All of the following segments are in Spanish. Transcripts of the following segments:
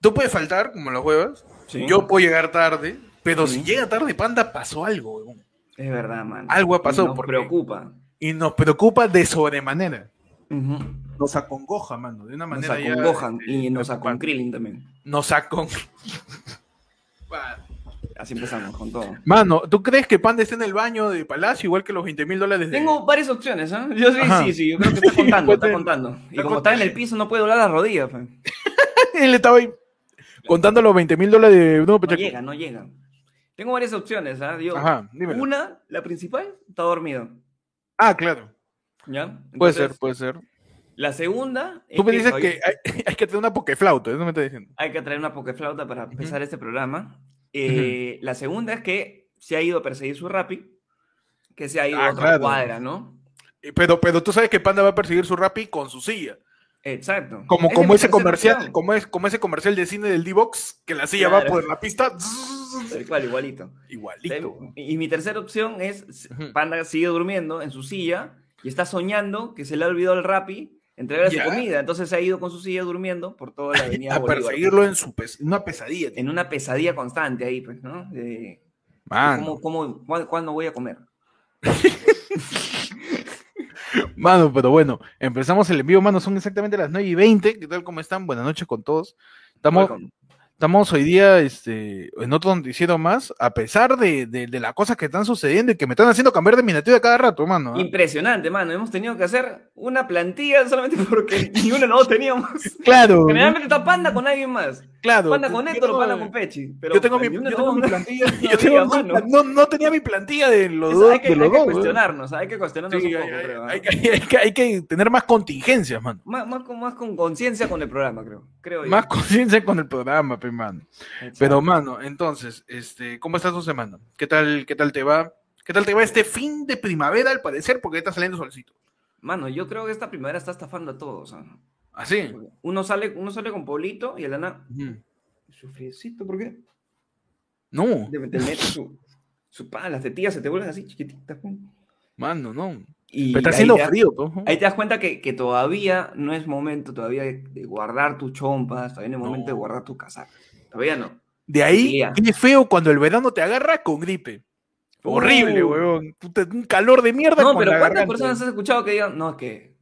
tú puedes faltar, como los huevos. Sí. Yo puedo llegar tarde, pero Sí. si llega tarde, panda, pasó algo, huevón. Es verdad, man. Algo ha pasado, Nos porque- preocupa. Y nos preocupa de sobremanera. Nos acongoja, mano, de una Nos manera ya, acongojan este, y nos preocupante. aconkrillin también. Nos acon... Así empezamos con todo. Mano, ¿tú crees que Panda está en el baño de Palacio igual que los 20 mil dólares de... Tengo varias opciones, ¿ah? Yo sí, Ajá. sí, sí, yo creo que está contando, está Cuenta- contando. Y está como está en el piso, no puede doblar las rodillas. pues. Él estaba ahí contando los 20 mil dólares de... No, No Pacheco. llega, no llega. Tengo varias opciones. Yo- Ajá, dímelo. Una, la principal, está dormido. Ah, claro. ¿Ya? Puede Entonces, ser, puede ser. La segunda. Tú me que dices que hay, hay que tener una pokeflauta, eso me estás diciendo. Hay que traer una pokeflauta para empezar este programa. Eh, La segunda es que se ha ido a perseguir su rapi, que se ha ido Ah, a otra claro. cuadra, ¿no? Eh, Pero, pero tú sabes que Panda va a perseguir su Rappi con su silla. Exacto. Como, como ese comercial, como, es, como ese comercial de cine del D-Box, que la silla va por la pista. Cual, igualito. Igualito. Y mi tercera opción es. Panda sigue durmiendo en su silla y está soñando que se le ha olvidado el rapi entregarle su comida. Entonces se ha ido con su silla durmiendo por toda la avenida A perseguirlo en su pes- una pesadilla. tío. En una pesadilla constante ahí, pues, ¿no? De, ¿cómo, cómo, cuándo voy a comer? mano, pero bueno, empezamos el envío, mano, son exactamente las 9 y 20. ¿Qué tal? ¿Cómo están? Buenas noches con todos. Estamos. Estamos hoy día este, en otro noticiero más, a pesar de, de, de las cosas que están sucediendo y que me están haciendo cambiar de miniatura cada rato, mano. ¿ah? Impresionante, mano. Hemos tenido que hacer una plantilla solamente porque ni uno no teníamos. Claro, Generalmente está Panda con alguien más. claro. Panda con Héctor o Panda con Pechi. Pero yo tengo mi, ni yo tengo no- mi plantilla. no yo había, tengo- mano. no, no tenía mi plantilla de los Eso dos. hay que, de los hay que dos, weón. cuestionarnos, hay que cuestionarnos Sí, un hay, poco, hay- creo. hay que, hay que- hay que tener más contingencias, mano. Más, más con, más con conciencia con el programa, creo. creo yo. Más conciencia con el programa, pe, mano. Exacto. Pero, mano, entonces, este, ¿cómo estás tu semana? ¿Qué tal, qué tal te va? ¿Qué tal te va este fin de primavera, al parecer? Porque está saliendo solcito. Mano, yo creo que esta primavera está estafando a todos. ¿ah? Así. Uno sale, uno sale con Paulito y el Ana. Su friecito, ¿por qué? No, Te, te mete su, su pa, las tetillas se te vuelven así chiquititas. mano, no. Y Pero está ahí haciendo te das- frío, pues. Ahí te das cuenta que, que todavía no es momento todavía de, guardar tus chompas, todavía no es momento de guardar tu casaca. Todavía no. De ahí, qué feo cuando el verano te agarra con gripe. Horrible, Uh. weón. Puta, Un calor de mierda No, con pero la ¿cuántas garganta. personas has escuchado que digan, no, es que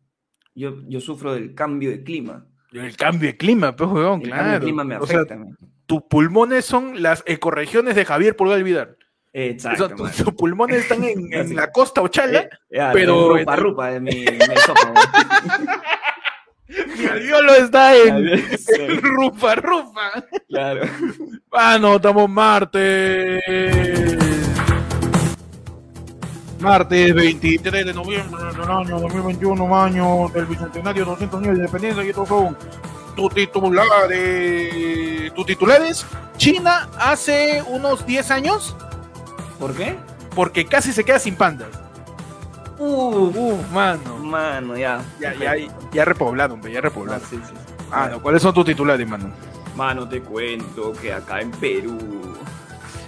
yo, yo sufro del cambio de clima? El cambio de clima, pues, weón, El claro. cambio de clima me O sea, afecta. man. tus pulmones son las ecorregiones de Javier Pulgar Vidal. Exacto. O sea, tus, pulmones están en, la costa Ochala. Eh, ya, pero- Rupa, rupa de mi, mi. Mi alveolo está en, en rufa, rufa. claro. Ah, no, estamos martes. Martes 23 de noviembre del año 2021, año del bicentenario 200 años de independencia. Y estos son tus titulares. Tus titulares. China hace unos 10 años, ¿Por qué? porque casi se queda sin pandas. Uh, Uf, mano. mano, ya. Ya, ya, ya repoblaron, ya Ah, repoblaron. sí, sí. Ah, no, ¿cuáles son tus titulares, mano? Mano, te cuento que acá en Perú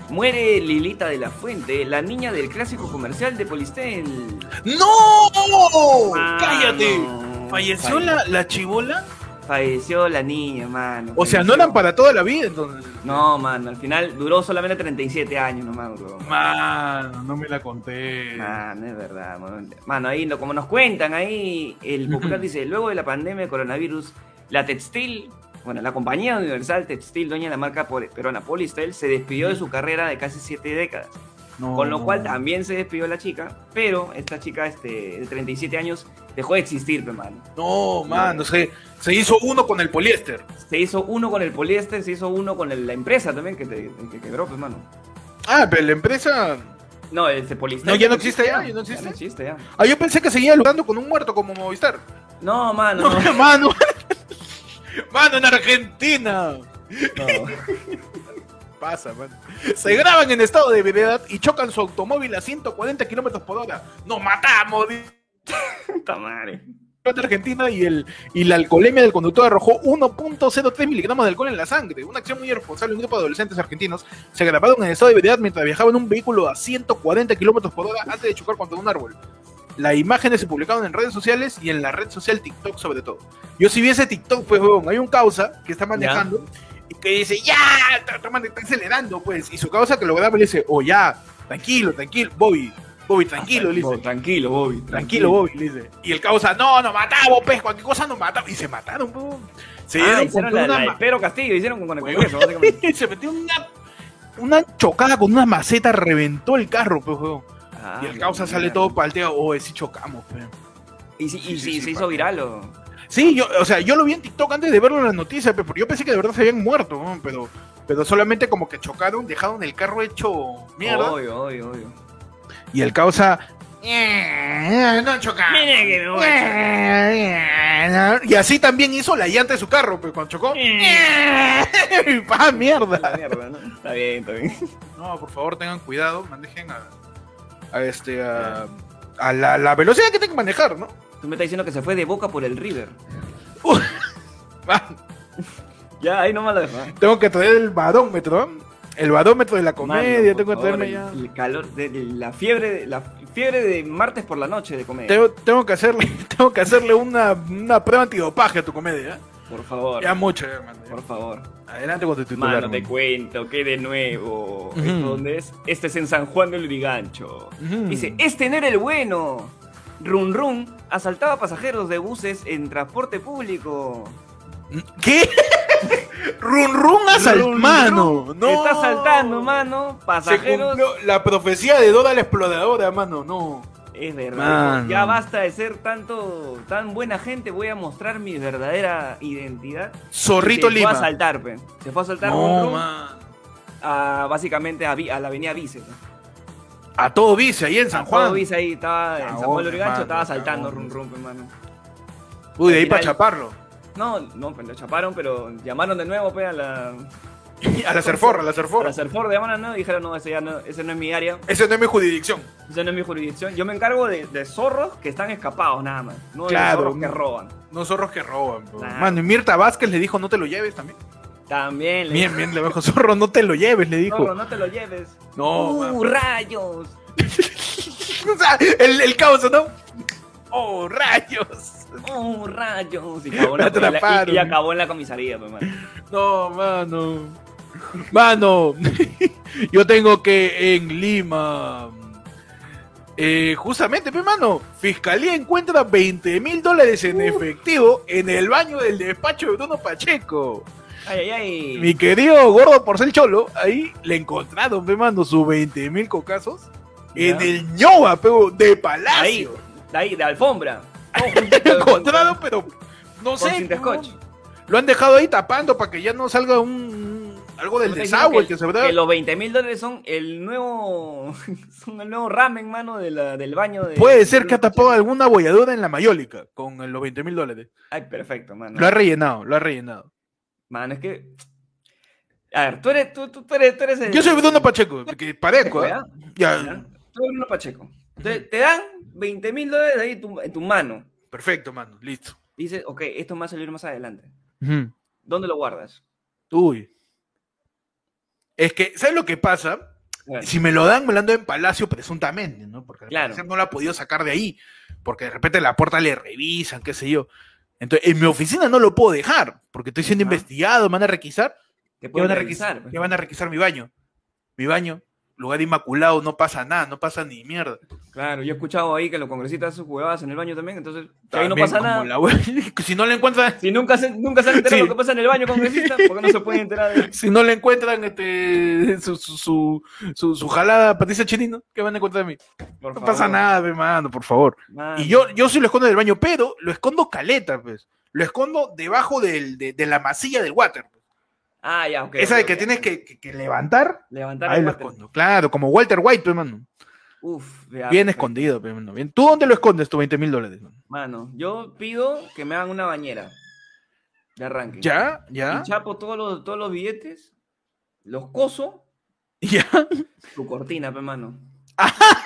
muere Lilita de la Fuente, la niña del clásico comercial de Polistel. ¡No! Mano, ¡Cállate! ¿Falleció falle- la, la chibola? Falleció la niña, mano. O sea, no eran para toda la vida, entonces. No, mano, al final duró solamente 37 años nomás, bro. Mano, no me la conté. Mano, es verdad, mano. Mano, ahí lo- como nos cuentan, ahí el popular dice, luego de la pandemia de coronavirus, la textil, bueno, la compañía universal textil, dueña de la marca peruana Polistel, se despidió de su carrera de casi siete décadas. No. Con lo cual también se despidió la chica, pero esta chica este, de 37 años dejó de existir, pe, mano. No, mano, se, se hizo uno con el poliéster. Se hizo uno con el poliéster, se hizo uno con el- la empresa también que, te- que quebró, pe, mano. Ah, pero la empresa. No, ese poliéster. No, ya no existe ya, ya no Ya existe. no existe ya. Ah, yo pensé que seguía luchando con un muerto como Movistar. No, mano. No, no. mano. mano, en Argentina. No. Pasa, mano. Se graban en estado de ebriedad y chocan su automóvil a 140 kilómetros por hora. ¡Nos matamos! madre. de Argentina y, el, y la alcoholemia del conductor arrojó 1.03 miligramos de alcohol en la sangre. Una acción muy irresponsable un grupo de adolescentes argentinos se grabaron en estado de ebriedad mientras viajaban en un vehículo a 140 kilómetros por hora antes de chocar contra un árbol. Las imágenes se publicaron en redes sociales y en la red social TikTok sobre todo. Yo si vi ese TikTok, pues, huevón, hay un causa que está manejando y que dice, ya, toma, está acelerando, pues. Y su causa que lo graba le dice, oh, ya, tranquilo, tranquilo, Bobby, Bobby, tranquilo, le dice. tranquilo, Bobby. Tranquilo, Bobby, le dice. Y el causa, no, nos matamos, pues, cualquier cosa nos matamos. Y se mataron, pues. Se Ah, dieron hicieron la, una la Pedro Castillo, hicieron con el. Congreso, básicamente. se metió una, una chocada con una maceta, reventó el carro, pues, weón. Ah, Y el causa sale mierda. todo palteado, oh, sí chocamos, pues. Y, Sí, y sí, sí, se hizo viral o. Sí, yo, o sea, yo lo vi en TikTok antes de verlo en las noticias, pe, porque yo pensé que de verdad se habían muerto, ¿no? pero, pero solamente como que chocaron, dejaron el carro hecho mierda. Obvio, obvio, obvio. Y el causa. "Eh, No chocamos. Mira que me voy Eh, Y así también hizo la llanta de su carro, pues cuando chocó. Eh. ¡Ah, La mierda! mierda, ¿no? Está bien, está bien. No, por favor, tengan cuidado, manejen a, a este a, a la, la velocidad que tienen que manejar, ¿no? Tú me estás diciendo que se fue de boca por el River. Ah, Ya, ahí nomás lo dejo. Tengo que traer el barómetro, ¿no? el barómetro de la comedia, Mano, tengo que traerme el- ya. El calor, de, de la fiebre, de, la fiebre de martes por la noche de comedia. Tengo, tengo que hacerle, tengo que hacerle una, una prueba antidopaje a tu comedia. ¿eh? Por favor. Ya mucho, ya, mano, ya. Por favor. Adelante con tu titular. Mano, te hermano. cuento que de nuevo. Ujú. ¿Esto ¿Dónde es? Este es en San Juan del Urigancho. Dice, este no era el bueno. Run Run asaltaba pasajeros de buses en transporte público. ¿Qué? run run asal, Run mano. Run No. Está asaltando, mano. Pasajeros. la profecía de Dora la exploradora, mano. No. Es verdad. Mano. Ya basta de ser tanto tan buena gente. Voy a mostrar mi verdadera identidad. Zorrito se Lima. fue a asaltar, pe. Se fue a asaltar Run No, Run man. a, básicamente a, la avenida Vice. pe. A todo vice ahí en San Juan. Todo Vice ahí estaba en San Juan del Urigancho, hermano, estaba asaltando cagón. Run Run, pe, mano. Uy, de ahí para chaparlo. No, no, pues lo chaparon, pero llamaron de nuevo, pe, a la. A la Cerfor, a la A Cerfor. la Serfor de llamaron, ¿no? Dijeron, no, ese, ya no, ese no es mi área, Esa no es mi jurisdicción. ese no es mi jurisdicción. Yo me encargo de, de zorros que están escapados, nada más. No de Claro, zorros que roban. No zorros que roban. bro. Nah. Mano, y Mirta Vázquez le dijo, no te lo lleves también. También le Bien, bien, le dijo, zorro, no te lo lleves, le dijo. Zorro, no te lo lleves. No, ¡Uh, rayos! O sea, el, el caos, ¿no? Oh, rayos. ¡Uh, rayos! Y acabó, en la, y acabó en la comisaría, pues, mano. No, mano. Mano, yo tengo que en Lima. eh, justamente, pues, mano, Fiscalía encuentra 20 mil dólares en efectivo en el baño del despacho de Bruno Pacheco. Ay, ay, ay. Mi querido gordo porcel cholo, ahí le encontraron, pe, mano, sus 20 mil cocazos en el ñoba, pero de Ahí, palacio. de ahí, de alfombra. Lo encontraron, pero no sé. ¿no? Lo han dejado ahí tapando para que ya no salga un algo del Me desagüe que, que se verdad. que los 20 mil dólares son el nuevo son el nuevo ramen, mano, de la, del baño de... Puede ser que ha tapado alguna bolladura en la mayólica con los 20 mil dólares. Ay, perfecto, mano. Lo ha rellenado, lo ha rellenado. Mano, es que... A ver, tú eres... Tú, tú, tú eres, tú eres el- Yo soy Bruno Pacheco, porque parezco, ¿eh? ¿Ya? Tú eres Bruno Pacheco. Te, te dan 20 mil dólares ahí en tu, en tu mano. perfecto, mano, listo. Dices, ok, esto me va a salir más adelante. ¿Dónde lo guardas? Uy. Es que, ¿sabes lo que pasa? Bueno, Si me lo dan, me lo dan en Palacio presuntamente, ¿no? Porque Claro. no lo ha podido sacar de ahí. Porque de repente la puerta le revisan, qué sé yo. Entonces, en mi oficina no lo puedo dejar, porque estoy siendo investigado, me van a requisar. te ¿Qué pueden van a requisar? pues. ¿Qué van a requisar mi baño? Mi baño, lugar inmaculado, no pasa nada, no pasa ni mierda. Claro, yo he escuchado ahí que los congresistas hacen huevadas en el baño también, entonces ahí no pasa nada. la si no le encuentran, Si nunca se, nunca se han enterado Sí. lo que pasa en el baño congresista, porque no se pueden enterar de si no le encuentran este su, su, su, jalada a Patricia Chinino, ¿qué van a encontrar de mí? Por No favor. pasa nada, hermano, por favor. Mano. Y yo, yo sí lo escondo del baño, pero lo escondo caleta, pues. Lo escondo debajo del, de, de la masilla del water. pues. Ah, ya, ok. Esa de que tienes que, que- que levantar, Levantar ahí lo escondo. Claro, como Walter White, pues, hermano. Uf, ya, Bien perfecto. escondido, pues, hermano. Bien. ¿Tú dónde lo escondes tus 20 mil dólares? mano? Mano, yo pido que me hagan una bañera de arranque. ¿Ya? ¿Ya? Y chapo todos los, todos los billetes, los coso, ¿Ya? tu cortina, pe, mano.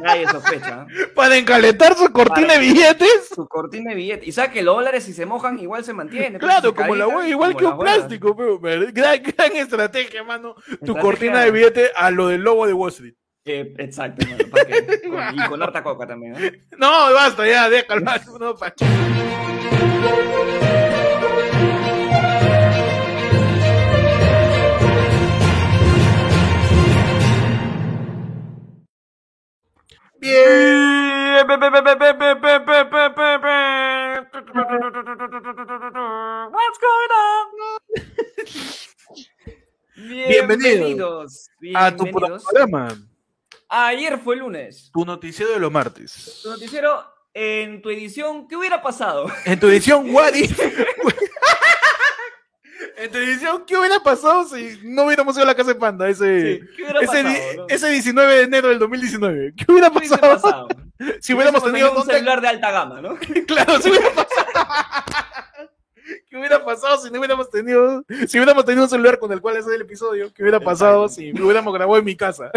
Nadie sospecha. Para encalentar su cortina Para- de billetes. Su cortina de billetes. Y sabes que los dólares, si se mojan, igual se mantiene. pe, Claro, como la hueá, igual que un plástico, pero gran, gran estrategia, mano. Tu cortina de billete a lo del lobo de Wall Street. Eh, exacto, mano, ¿para qué? Con- y con harta coca también. ¿eh? No, basta, ya, déjalo. No, Pacheco. Bien. What's going on? Bienvenidos, bienvenidos a tu programa. Ayer fue lunes. Tu noticiero de los martes. Tu noticiero en tu edición, ¿qué hubiera pasado? En tu edición, what if? En tu edición, ¿qué hubiera pasado si no hubiéramos ido a la casa de Panda ese, ese, 19 de enero del 2019? ¿Qué hubiera pasado? Si hubiéramos tenido un celular de alta gama, ¿no? claro, si hubiera pasado. ¿Qué hubiera pasado si no hubiéramos tenido, si hubiéramos tenido un celular con el cual hacer el episodio? ¿Qué hubiera pasado si lo hubiéramos grabado en mi casa?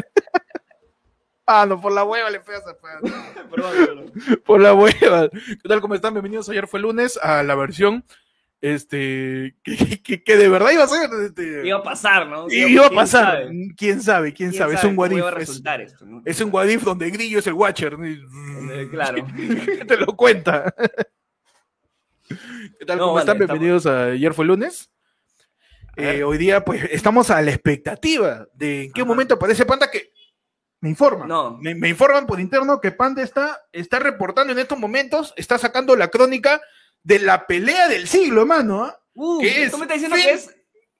Ah, no, por la hueva le fue a Por la hueva. ¿Qué tal? ¿Cómo están? Bienvenidos. Ayer fue lunes a la versión este que, que, de verdad iba a ser. Este, iba a pasar, ¿no? Iba, a pasar. ¿Quién sabe? ¿Quién, sabe? Es un Wadif. Es, un Wadif donde Grillo es el Watcher. Claro. Te lo cuenta. ¿Qué tal? ¿Cómo están? Bienvenidos a Ayer fue lunes. Eh, hoy día, pues, estamos a la expectativa de en qué momento aparece Panda que me informan. No. Me, informan por interno que Panda está, está reportando en estos momentos, está sacando la crónica de la pelea del siglo, hermano. ¿ah? Uh, me estás diciendo que es...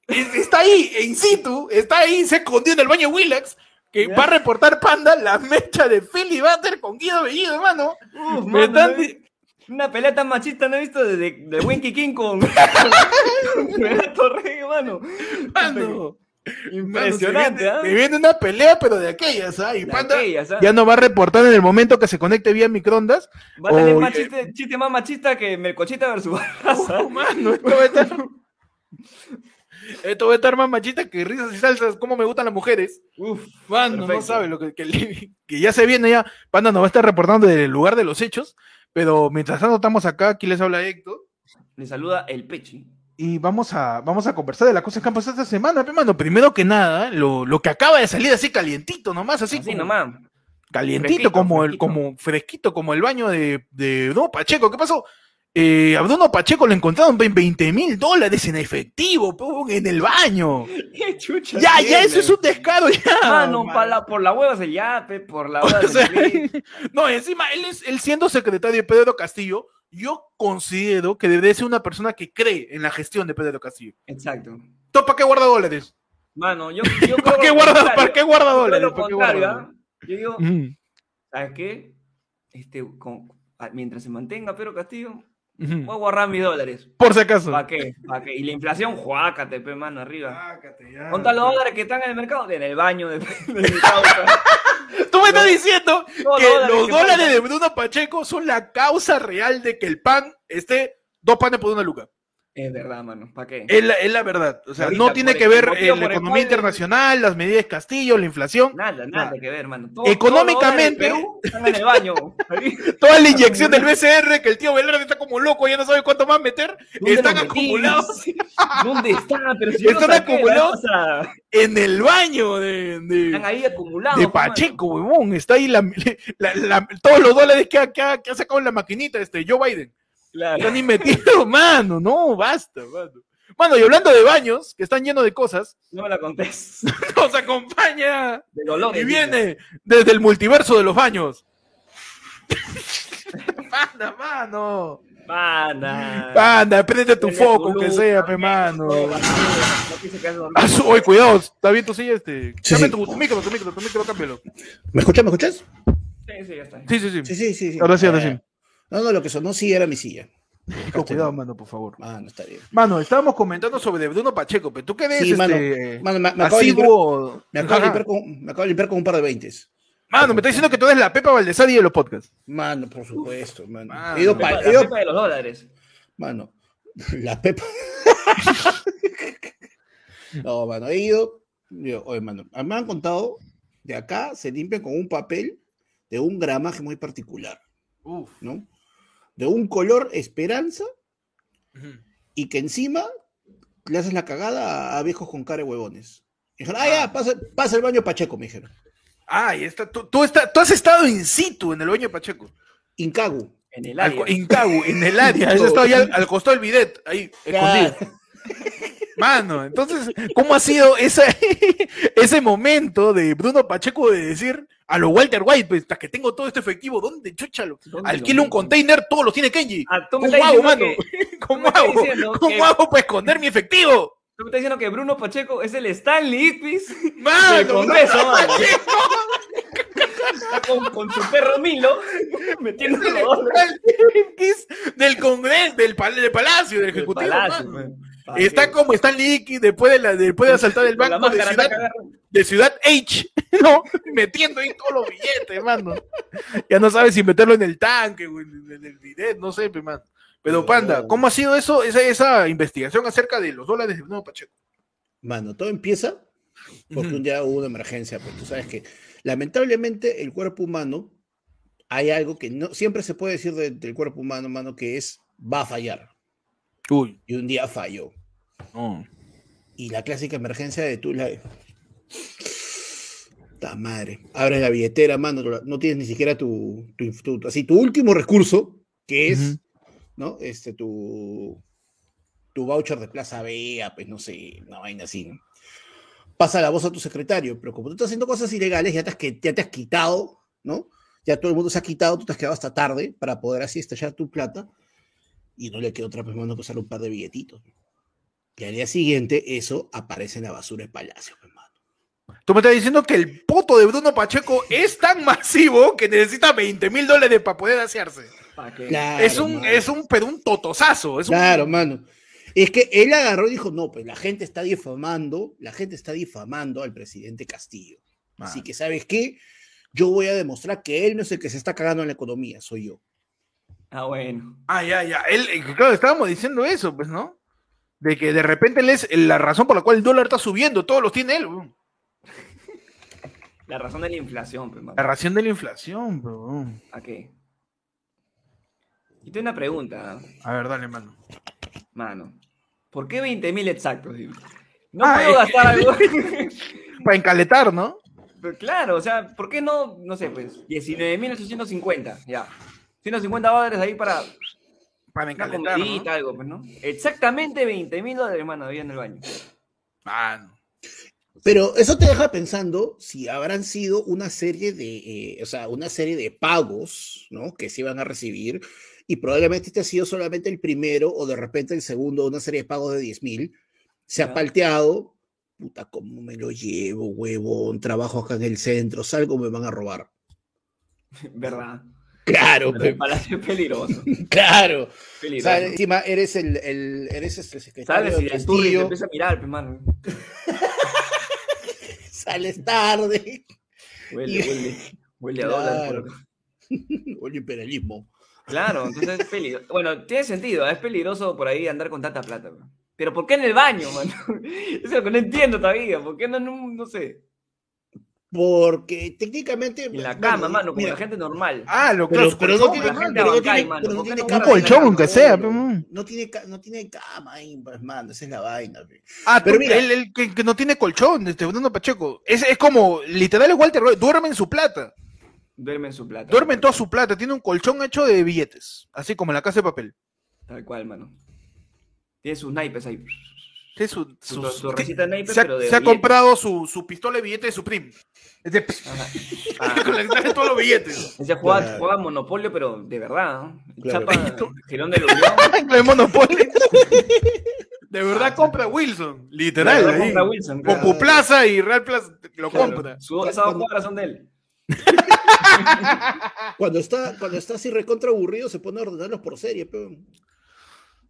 Está ahí, in situ, está ahí, se escondió en el baño Willax, que va a reportar Panda la mecha de Philly Butter con Guido Bellido, hermano. Una pelea tan machista no he visto desde de Winky King con, Torre, hermano. Mano. Impresionante, ¿ah? viene, una pelea, pero de aquellas, ¿ah? Y Panda ¿ah? ya no va a reportar en el momento que se conecte vía microondas. Va a tener más chiste, más machista que Melcochita versus oh, mano, esto va a estar... esto va a estar más machista que risas y salsas, como me gustan las mujeres. Uf, mano, no sabe lo que, que, que, ya se viene ya. Panda nos va a estar reportando desde el lugar de los hechos, pero mientras tanto estamos acá, aquí les habla Héctor. Le saluda el Pechi y vamos a, vamos a conversar de las cosas que han pasado esta semana, hermano. Primero que nada, lo, lo, que acaba de salir así calientito nomás, así, como, nomás. Calientito, como el, como fresquito, como el baño de, de no, Pacheco. ¿Qué pasó? Eh, a Bruno Pacheco le encontraron 20 mil dólares en efectivo, en el baño. ¿Qué chucha ya, ya, eso es un descaro ya. Ah, no, por la hueva se ya, por la hueva No, encima, él, es, él siendo secretario de Pedro Castillo, yo considero que debe ser una persona que cree en la gestión de Pedro Castillo. Exacto. ¿Para qué guarda dólares? Mano, yo, yo ¿Para, qué guarda, ¿Para qué guarda dólares? Yo digo, ¿sabes qué? Este, mientras se mantenga Pedro Castillo, Voy a guardar mis dólares. Por si acaso. ¿Para qué? ¿Para qué? Y la inflación, juácate, pe, mano, arriba. ya. ¿Cuántos los dólares que están en el mercado? En el baño de, mi causa. Tú me estás diciendo que los dólares de Bruno Pacheco son la causa real de que el pan esté dos panes por una luca. Es verdad, mano. ¿Para qué? Es la, verdad. O sea, no tiene que ver la economía internacional, las medidas de Castillo, la inflación. Nada, nada, que ver, mano. Económicamente. están en el baño. toda la inyección del BCR, que el tío Velarde está como loco, ya no sabe cuánto más meter, están acumulados. ¿Dónde están? Pero si están acumulados en el baño de. de están ahí acumulados. De Pacheco, huevón. Está ahí la, todos los dólares que ha, que, ha, sacado en la maquinita, este, Joe Biden. Claro. Están metido, mano, no, basta, mano. Mano, y hablando de baños, que están llenos de cosas. No me la contés. Nos acompaña. De dolor. Y viene desde el multiverso de los baños. Panda, mano. Panda. Panda, prende tu foco, aunque sea, pe mano. Oye, cuidado, está bien tu silla, este. Sí, sí. Tu, tu, micro, tu micro, tu micro, cámbialo. ¿Me escuchas? ¿Me escuchas? Sí, sí, ya está. Sí, sí, sí. Sí, sí, sí. Ahora sí, ahora sí. No, no, lo que sonó sí era mi silla. Cuidado, mano, por favor. Mano, está bien. Mano, estábamos comentando sobre Bruno Pacheco, pero tú qué ves, sí, mano, este, mano, me, acabo asiduo... me, acabo de limpiar con, me acabo de limpiar con un par de veintes. Mano, me está diciendo que tú eres la Pepa Valdesari de los podcasts. Mano, por supuesto, mano. mano. He ido la, la Pepa de los dólares. Mano, la Pepa. no, mano, he ido. oye, mano, me han contado de acá se limpian con un papel de un gramaje muy particular. Uf. ¿No? De un color esperanza y que encima le haces la cagada a, viejos con cara de huevones. dijeron, ah, ya, ah. pasa, el baño Pacheco, me dijeron. Ah, y está, tú, tú, has estado in situ en el baño Pacheco. Incagu. En el área. Incagu, en el área. Has estado ya al, costado del bidet, ahí, escondido. Mano, entonces, ¿cómo ha sido ese, ese momento de Bruno Pacheco de decir a lo Walter White, pues, hasta que tengo todo este efectivo, ¿dónde chúchalo? Alquilo un container, todos los tiene Kenji. Ah, ¿Cómo hago, mano? ¿Cómo hago? ¿Cómo hago para esconder mi efectivo? Tú me estás diciendo que Bruno Pacheco es el Stanley Ipis Mano, del Congreso, mano. Está con, con su perro Milo metiendo los X del Congreso, del, pal- del Palacio, del del Ejecutivo. palacio, mano. man. Está como Stan Lee después de, la, después de asaltar el banco de ciudad, está de Ciudad H, ¿no? Metiendo ahí todos los billetes, mano. Ya no sabes si meterlo en el tanque o en, en el bidet, no sé, pe, mano. Pero. Panda, ¿cómo ha sido eso, esa, esa investigación acerca de los dólares de Bruno Pacheco? Mano, todo empieza porque un día hubo una emergencia, pues tú sabes que lamentablemente el cuerpo humano, hay algo que no siempre se puede decir de- del cuerpo humano, mano, que es va a fallar. Uy, Y un día falló. No. Y la clásica emergencia de tú la... Ta madre. Abres la billetera, mano, no- tienes ni siquiera tu, tu, tu- así, tu último recurso, que es. ¿no? Este, tu, tu voucher de Plaza Vea, pues no sé, una vaina así, ¿no? Pasa la voz a tu secretario, pero como tú estás haciendo cosas ilegales, ya te has, que- ya te has quitado, ¿no? Ya todo el mundo se ha quitado, tú te has quedado hasta tarde para poder así estallar tu plata y no le quedó otra vez mano que usar un par de billetitos. Y al día siguiente, eso aparece en la basura del palacio, hermano. Tú me estás diciendo que el poto de Bruno Pacheco es tan masivo que necesita 20 mil dólares para poder asearse. Claro, es un, mano. es un, pero un totosazo. Es un- Claro, mano. Es que él agarró y dijo, no, pues la gente está difamando, la gente está difamando al presidente Castillo. Así Mano. que, ¿sabes qué? Yo voy a demostrar que él no es el que se está cagando en la economía, soy yo. Ah, bueno. Ah, ya, ya. Él, eh, claro, estábamos diciendo eso, pues, ¿no? De que de repente él es la razón por la cual el dólar está subiendo, todos los tiene él. weón. La razón de la inflación, pues, mano. La ración de la inflación, bro. ¿A qué? Y tengo una pregunta, A ver, dale, mano. mano. ¿Por qué 20.000 exactos? dime? No Ah, puedo gastar algo. Para encaletar, ¿no? Pero claro, o sea, ¿por qué no, no sé, pues, 19.850? Ya. 150 dólares ahí para Para una comidita, ¿no? algo, pues, ¿no? Exactamente 20.000 dólares, hermano, había en el baño. Mano. Pero eso te deja pensando si habrán sido una serie de, eh, o sea, una serie de pagos, ¿no? Que se iban a recibir y probablemente este ha sido solamente el primero o de repente el segundo, una serie de pagos de 10 mil. Se ha palteado. Puta, ¿cómo me lo llevo, huevón? Trabajo acá en el centro, salgo, me van a robar. ¿Verdad? Claro, Pero pe- el palacio es peligroso. claro. O Peligroso. sea, encima eres el, el- eres este secretario Sales y de el turri te Castillo, empieza a mirar, pues, mano. sales tarde, Huele, Y- huele. Huele a dólar. Por oye, imperialismo. Claro, entonces es peligroso. Bueno, tiene sentido, es peligroso por ahí andar con tanta plata. bro. Pero ¿por qué en el baño, mano? Eso es lo que no entiendo todavía. ¿Por qué no, no, no sé? Porque técnicamente. En la bueno, cama, mano, como mira, la gente normal. Ah, lo Pero, los pero no colchones, tiene, pero no tiene- mano, pero no ¿por qué tiene cama. Un colchón, aunque sea, no, pero. No tiene, no tiene cama ahí, pues, mano, esa es la vaina. pe. Ah, Pero mira- el, el que, que no tiene colchón, este Bruno Pacheco. Es, es como, literal, es Walter Roy, duerme en su plata. Duerme en su plata. Duerme en toda su plata. Tiene un colchón hecho de billetes. Así como en la casa de papel. Tal cual, mano. Tiene sus naipes ahí. Sí, su, Su, sus- su recita de naipes, se ha, pero de se ha comprado su, su pistola de billete de Supreme. Es de, Ajá. con la que sale todos los billetes. Ese juega, Claro. juega Monopolio, pero de verdad, ¿no? Claro. Chapa Girón de de Monopoly. De verdad compra Wilson. Literal. Ahí. compra Wilson, claro. Popu Plaza y Real Plaza lo Claro. compra. Su, esas dos cuadras son de él. Cuando está, cuando está así recontra aburrido, se pone a ordenarlos por serie, pe.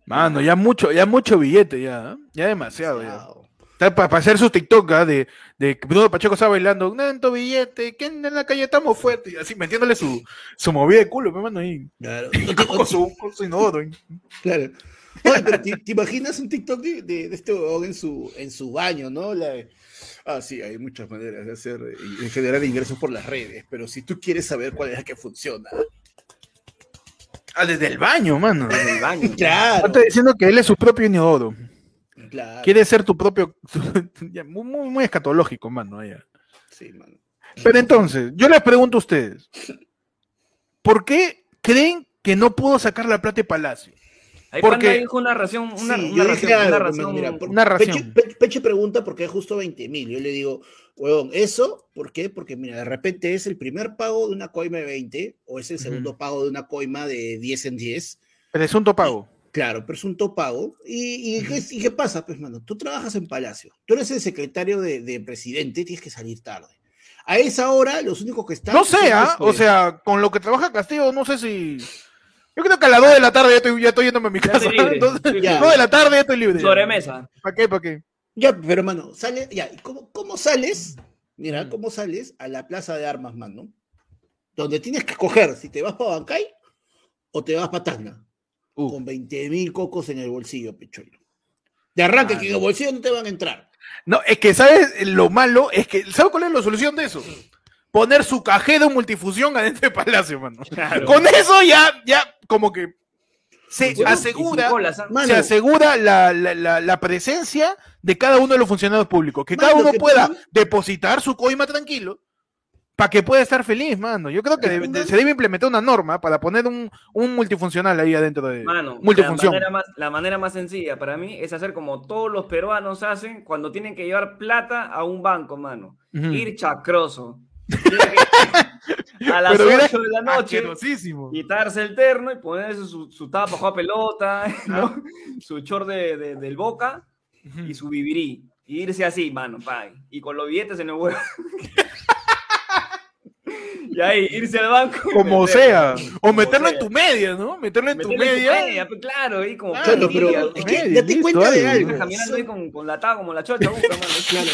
Mano, ya mucho, ya mucho billete, ya. ¿eh? Ya demasiado, ya. Para hacer sus TikTok ¿ah? de, de Bruno Pacheco está bailando, tanto billete, que en la calle estamos fuertes, y así metiéndole su, su movida de culo, me mando ahí. Claro. Con su, con su inodoro. ¿eh? Claro. Oye, pero ¿te, te imaginas un TikTok de, de- de este en su, en su baño, ¿no? La ah, sí, hay muchas maneras de hacer de generar ingresos por las redes, pero si tú quieres saber cuál es la que funciona. Ah, desde el baño, mano. En el baño. Claro. Estoy diciendo que él es su propio inodoro. claro. Quiere ser tu propio. muy, escatológico, mano. Sí, mano. Pero entonces, yo les pregunto a ustedes: ¿por qué creen que no pudo sacar la plata de Palacio? Ahí Porque- Panda dijo una ración, una, Sí, una yo ración, una ración. mira, por- Una ración. Peche, Pe- Peche pregunta por qué justo 20 mil. Yo le digo, huevón, ¿eso por qué? Porque, mira, de repente es el primer pago de una coima de 20 o es el segundo pago de una coima de 10 en 10. Presunto pago. Claro, presunto pago. ¿Y, y, qué, y qué pasa? Pues, mano, tú trabajas en Palacio. Tú eres el secretario de, de presidente, tienes que salir tarde. A esa hora, los únicos que están. No sé, ¿ah? O sea, con lo que trabaja Castillo, no sé si. Yo creo que a las 2 de la tarde ya estoy, ya estoy yéndome a mi Ya casa. estoy libre. Entonces, ya. 2 de la tarde ya estoy libre. Sobremesa. ¿Para qué? ¿Para qué? Ya, pero mano, sale, ya, ¿y ¿cómo, cómo sales? Mira, ¿cómo sales a la plaza de armas, mano? Donde tienes que escoger si te vas para Bancay o te vas para Tacna. Uh. Con 20 mil cocos en el bolsillo, pecholo. De arranque, Ah, que en el bolsillo no te van a entrar. No, es que, ¿sabes? Lo malo es que, ¿sabes cuál es la solución de eso? Poner su cajero multifusión adentro de Palacio, mano. Claro. Con eso ya, ya, como que se asegura, se asegura la, la, la, la presencia de cada uno de los funcionarios públicos. Que cada uno que pueda depositar su coima tranquilo para que pueda estar feliz, mano. Yo creo que se debe implementar una norma para poner un, un multifuncional ahí adentro de Mano, la multifunción. manera, más, la manera más sencilla para mí es hacer como todos los peruanos hacen cuando tienen que llevar plata a un banco, mano. Ir chacroso. A las Pero era 8 de la noche, quitarse el terno y ponerse su, su tapa jugar pelota, ¿no? su short de, de- del boca y su vivirí. Y irse así, mano, pa, y con los billetes en el huevo. y ahí, irse al banco. Como meterlo. sea. O meterlo en tu media, ¿no? Meterlo en tu Meterlo en tu media. pues, claro, ahí como Claro, pero es que date listo, cuenta de algo. caminando ahí con, con la taga como la chocha, busca, mano. Claro.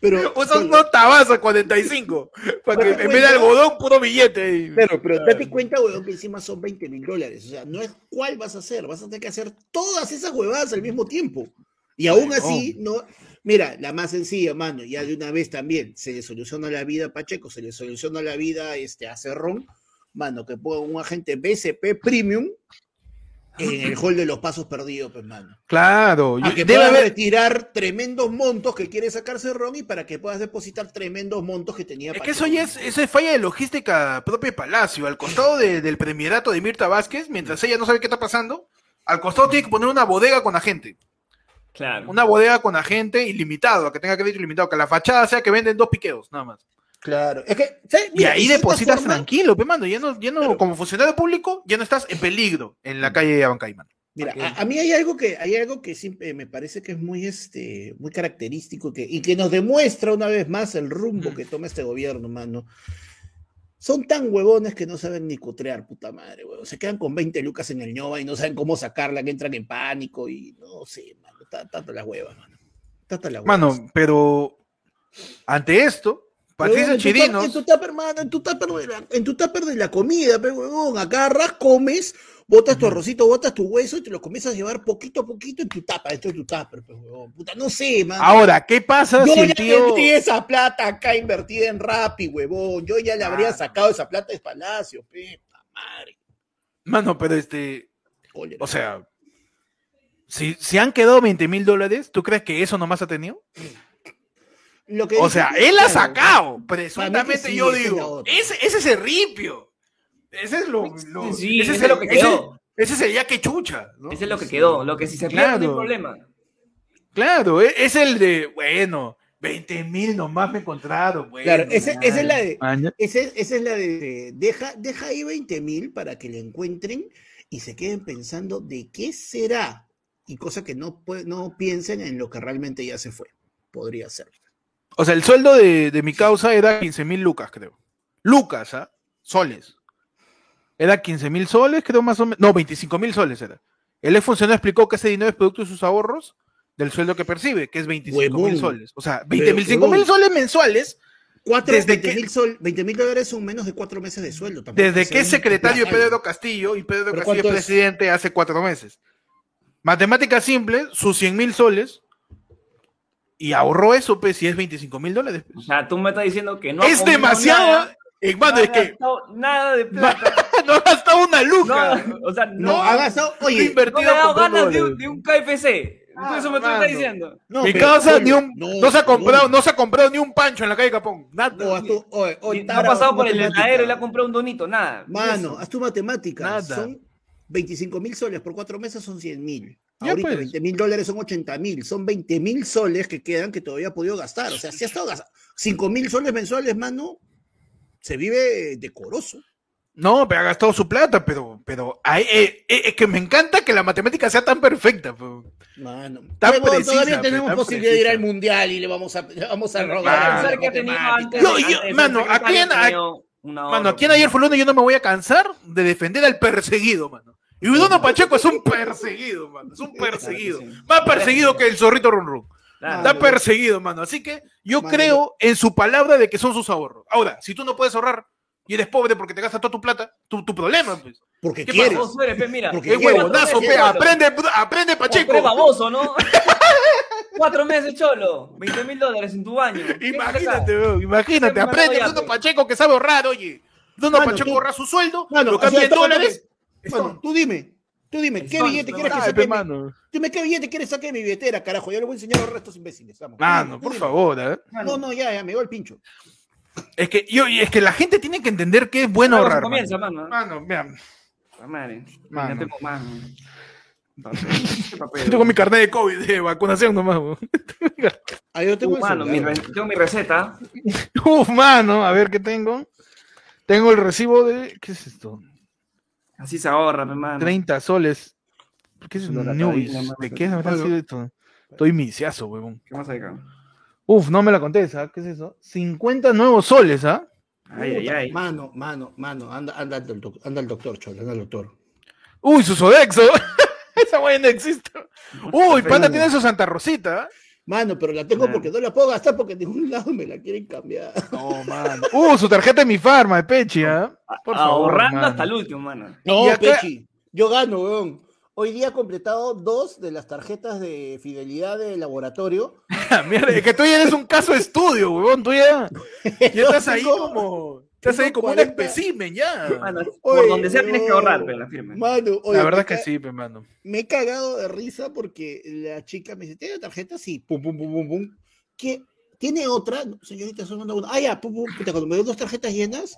Pero, Usa Cholo, unos tabazos 45. Para que en vez de algodón, puro billete. Claro, pero date cuenta, weón, que encima son 20 mil dólares. O sea, no es cuál vas a hacer. Vas a tener que hacer todas esas huevadas al mismo tiempo. Y aún así, no. Mira, la más sencilla, mano, ya de una vez también se le soluciona la vida a Pacheco, se le soluciona la vida este, a Cerrón, mano, que ponga un agente BCP Premium en el hall de los pasos perdidos, pues, mano. Claro. Yo- que debe puedas haber. retirar tremendos montos que quiere sacar Cerrón y para que puedas depositar tremendos montos que tenía Es que eso ya es, eso es falla de logística propia de Palacio. Al costado de- del premierato de Mirta Vázquez, mientras ella no sabe qué está pasando, al costado tiene que poner una bodega con agente. Claro. Una bodega con agente ilimitado, que tenga crédito ilimitado, que la fachada sea que venden dos piqueos, nada más. Claro, es que. ¿sabes? Y ahí de depositas forma- tranquilo, pe, mano. Ya no, ya no, Claro. como funcionario público, ya no estás en peligro en la calle de Abancay, mano. Mira, a, a mí hay algo que hay algo que siempre me parece que es muy este muy característico que, y que nos demuestra una vez más el rumbo Mm. que toma este gobierno, mano. Son tan huevones que no saben ni cutrear, puta madre, huevón. Se quedan con 20 lucas en el ñoba y no saben cómo sacarla, que entran en pánico y no sé, mano. ta- Tanto las huevas, mano. Tanto las huevas. Mano, pero ante esto, Patricia Huevón, en tu Chirinos. En tu tupper, mano, en tu tupper en tu tupper de la comida, pe, huevón. Agarras, comes, botas tu arrocito, botas tu hueso y te lo comienzas a llevar poquito a poquito en tu tapa, esto es tu tupper, pe, huevón. Puta, no sé, mano. Ahora, ¿qué pasa Yo si ya tío. metí esa plata acá invertida en Rappi, huevón. Yo ya le habría Ah. sacado esa plata de Palacio, pe. madre. Mano, pero este. Cólera. O sea, si, si han quedado 20 mil dólares, ¿tú crees que eso nomás ha tenido? Lo que O dice- sea, él ha claro, sacado, presuntamente sí, yo esa digo. Ese, ese es el ripio. Ese es lo. lo- Sí, ese ese es lo que quedó. Ese sería que chucha. ¿no? Ese es lo que quedó. Lo que si se pierde no hay Claro. problema. Claro, e- es el de, bueno, 20 mil nomás me encontraron. Bueno, Claro, ese- esa es la de-. Ese- esa es la de, de- deja, deja ahí 20 mil para que le encuentren y se queden pensando de qué será. Y cosa que no, no piensen en lo que realmente ya se fue. Podría ser. O sea, el sueldo de, de mi causa era 15 mil lucas, creo. Lucas, ¿ah? Soles. Era 15 mil soles, creo más o menos. No, 25 mil soles era. El ex funcionario explicó que ese dinero es producto de sus ahorros del sueldo que percibe, que es 25 mil soles. O sea, Pero, 20 mil, 5 mil huevón. soles mensuales Cuatro, Desde 20 que- mil sol, 20 mil dólares son menos de cuatro meses de sueldo. tampoco desde se que es secretario de. Pedro Castillo y Pedro ¿Pero Castillo es? presidente hace cuatro meses. Matemática simple, sus 100 mil soles y ahorró eso, pues, si es 25 mil dólares. pues. O sea, tú me estás diciendo que no. es demasiado. nada, Hermano, no es ha que gastado nada de plata. no ha gastado una luca. No, o sea, no, No, ha gastado. Oye, invertido no ha dado ganas de, un- de un KFC. Ah, eso me estás diciendo. no, Mi pero, causa oye, ni un, no, se ha comprado, no. se ha comprado ni un pancho en la calle Capón. Nada. No, haz tu- oye, oye, Ni- no ha pasado por el heladero y le ha comprado un donito, nada. Mano, Eso. haz tu matemática. Nada. Son 25 mil soles por cuatro meses son 100 mil. Ahorita pues. 20 mil dólares son 80 mil. Son 20 mil soles que quedan que todavía ha podido gastar. O sea, si ha estado gastando 5 mil soles mensuales, mano, se vive decoroso. No, pero ha gastado su plata, pero, pero ay, eh, eh, es que me encanta que la matemática sea tan perfecta. pero- Mano. Tan precisa, todavía pe, tenemos tan posibilidad de ir al mundial y le vamos a, le vamos a rogar. Que antes. Yo- yo- mano, tenido un ahorro. Mano, aquí en ayer fue lunes yo no me voy a cansar de defender al perseguido, mano. Y Bruno Pacheco es un perseguido, mano. Es un perseguido. Más perseguido que el zorrito Run Run. Claro. Está perseguido, mano. Así que yo Mano, creo en su palabra de que son sus ahorros. Ahora, si tú no puedes ahorrar y eres pobre porque te gastas toda tu plata, tu, tu problema, pues. Porque ¿Qué quieres. Vos eres, pe, mira. Porque huevonazo, pe. cholo. Aprende, aprende, Pacheco. Compré baboso, ¿no? Cuatro meses, cholo. 20 mil dólares en tu baño. ¿Qué vas a Imagínate, weón, imagínate. Aprende Bruno pe. Pacheco que sabe ahorrar, oye. Mano, Pacheco ahorra su sueldo, Mano, lo o cambia sea, en dólares. Mano, tú dime. Tú dime, ¿qué billete quieres que saque? pe, mi- mano. Dime, ¿qué billete quieres saque de mi billetera, carajo? Yo le voy a enseñar a los restos imbéciles. Vamos. Mano, por dime. favor, ¿eh? No, no, ya, ya, me va el pincho. Es que, yo, y es que la gente tiene que entender que es bueno ahorrar. comienza, mano. mano. Mano, mira, Ah. Mano. No tengo más. Entonces, ¿qué papel? yo tengo mi carnet de COVID de vacunación nomás. Ahí yo tengo Uh, mano, mi tengo mi receta. Uf, mano, a ver qué tengo. Tengo el recibo de. ¿Qué es esto? Así se ahorra, mi hermano. 30 soles. ¿Qué es un ahí, ¿De qué habrá mano. sido esto? Estoy misiazo, huevón. ¿Qué más hay acá? Uf, no me la contés, ¿ah? ¿Qué es eso? 50 nuevos soles, ¿ah? Ay, ay, ay. Mano, mano, mano, anda, anda, al doc- anda al doctor, cholo, anda al doctor. Uy, su Sodexo. Esa vaina no existe. Uy, Pero- Panda tiene su Santa Rosita. Mano, pero la tengo Mano. porque no la puedo gastar porque de ningún lado me la quieren cambiar. No, mano. Uh, su tarjeta de mi farma, de Pechi, ¿ah? Por favor, Ahorrando mano. hasta el último, mano. No, acá- Pechi, yo gano, weón. Hoy día he completado dos de las tarjetas de fidelidad de laboratorio. Mierda, es que tú ya eres un caso de estudio, huevón. Tú ya, ya estás ahí como. Estás ahí como un 40. espécimen ya. Mano, Oye, por donde sea tienes que ahorrar, pero la. Mano, oye, La verdad es que ca- sí, pe, mano. Me he cagado de risa porque la chica me dice, ¿tiene tarjeta? Sí, pum, pum, pum, pum, pum. ¿Qué? ¿Tiene otra? No, señorita, solo manda una. Ah, ya, pum, pum, puta, cuando me dio dos tarjetas llenas,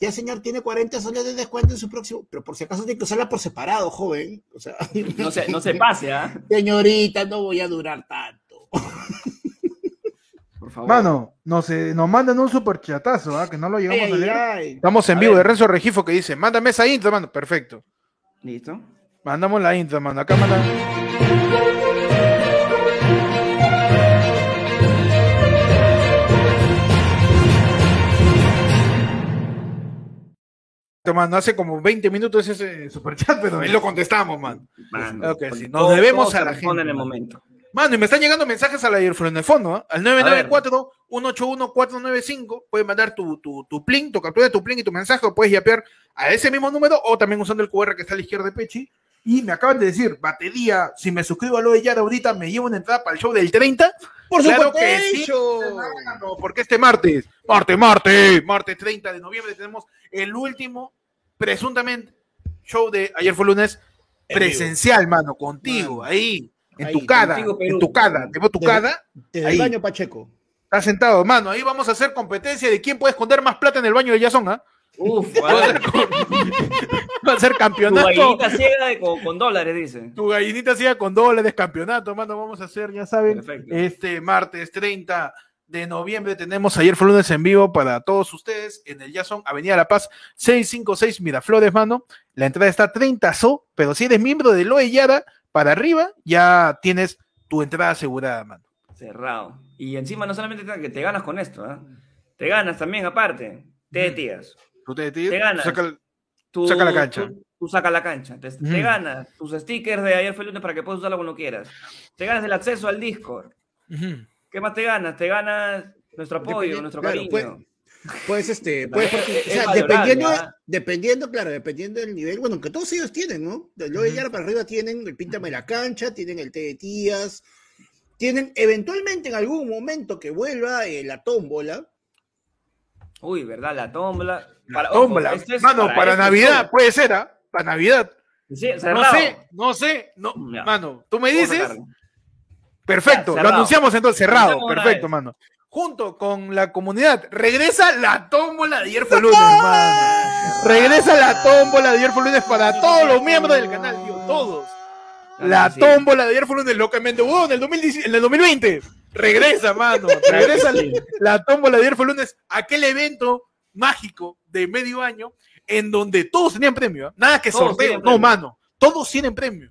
ya señor tiene 40 soles de descuento en su próximo. Pero por si acaso tiene que usarla por separado, joven. O sea, No se, no se pase, ¿ah? señorita, no voy a durar tanto. Favor. Mano, nos, eh, nos mandan un super chatazo, ¿ah? Que no lo Ay, llegamos a ay, leer. Estamos en A vivo ver. de Renzo Regifo que dice, mándame esa intro, mano. Perfecto. Listo. Mandamos la intro, mano. Acá manda. Mano, hace como 20 minutos ese superchat, pero ahí lo contestamos, man. Mano, con sí, nos todo- debemos todo a la gente, en el momento. Mano, y me están llegando mensajes a la Airflow en el fondo, ¿ah? Al 994-181-495. Puedes mandar tu, tu, tu plin, tu captura de tu plin y tu mensaje, o puedes yapear a ese mismo número, o también usando el QR que está a la izquierda de Pechi. Y me acaban de decir, batería, si me suscribo a lo de Yara ahorita, me llevo una entrada para el show del 30. Por Claro supuesto. que sí, porque este martes, martes, martes, martes 30 de noviembre, tenemos el último, presuntamente, show de ayer fue lunes, En presencial, mano, contigo, Mano. ahí, en Ahí, tu cada, contigo, en Perú. tu cada, te veo tu Desde- cada, Desde Ahí. el baño Pacheco. está sentado, mano, ahí vamos a hacer competencia de quién puede esconder más plata en el baño de Jason, ¿ah? Uf, Va a vale. ser, va a ser Tu campeonato. gallinita ciega de- con, con dólares, dice. Tu gallinita siga con dólares, campeonato, mano, vamos a hacer, ya saben, Perfecto. este martes 30 de noviembre tenemos ayer fue lunes en vivo para todos ustedes en el Jason, Avenida La Paz, 656 Miraflores, mano. La entrada está 30 so, pero si eres miembro de Loe Yara, para arriba ya tienes tu entrada asegurada, mano. Cerrado. Y encima no solamente te, que te ganas con esto, ¿ah? Te ganas también, aparte. Te tías. Tú te, te- Te ganas. saca Tú, Saca la cancha. Tú, tú saca la cancha. Te, ganas tus stickers de ayer fue lunes para que puedas usarlo cuando quieras. Te ganas el acceso al Discord. ¿Qué más te ganas? Te ganas nuestro apoyo, nuestro claro, cariño. Pues, este, pues, porque, es o sea, dependiendo, dependiendo, claro, dependiendo del nivel, bueno, que todos ellos tienen, ¿no? De lo de para arriba tienen el Píntame la cancha, tienen el té de tías, tienen eventualmente en algún momento que vuelva eh, la tómbola. Uy, ¿verdad? La tómbola. Para, Tómbola. ojo, esto es mano, para, este Navidad, show. puede ser, ¿ah? Para Navidad. Sí, No sé, no sé, no, Ya. mano, tú me dices, perfecto, Ya, lo anunciamos entonces, cerrado, perfecto, mano. Junto con la comunidad, regresa la tómbola de ayer fue lunes, mano. Regresa la tómbola de ayer fue lunes para todos los miembros del canal, tío, todos. La tómbola de ayer fue lunes, locamente hubo en el 2010 en el 2020. Regresa, mano. Regresa Sí. la tómbola de ayer fue lunes, aquel evento mágico de medio año en donde todos tenían premio. ¿ah? Nada que Todos sorteo. No, premio. mano. Todos tienen premio.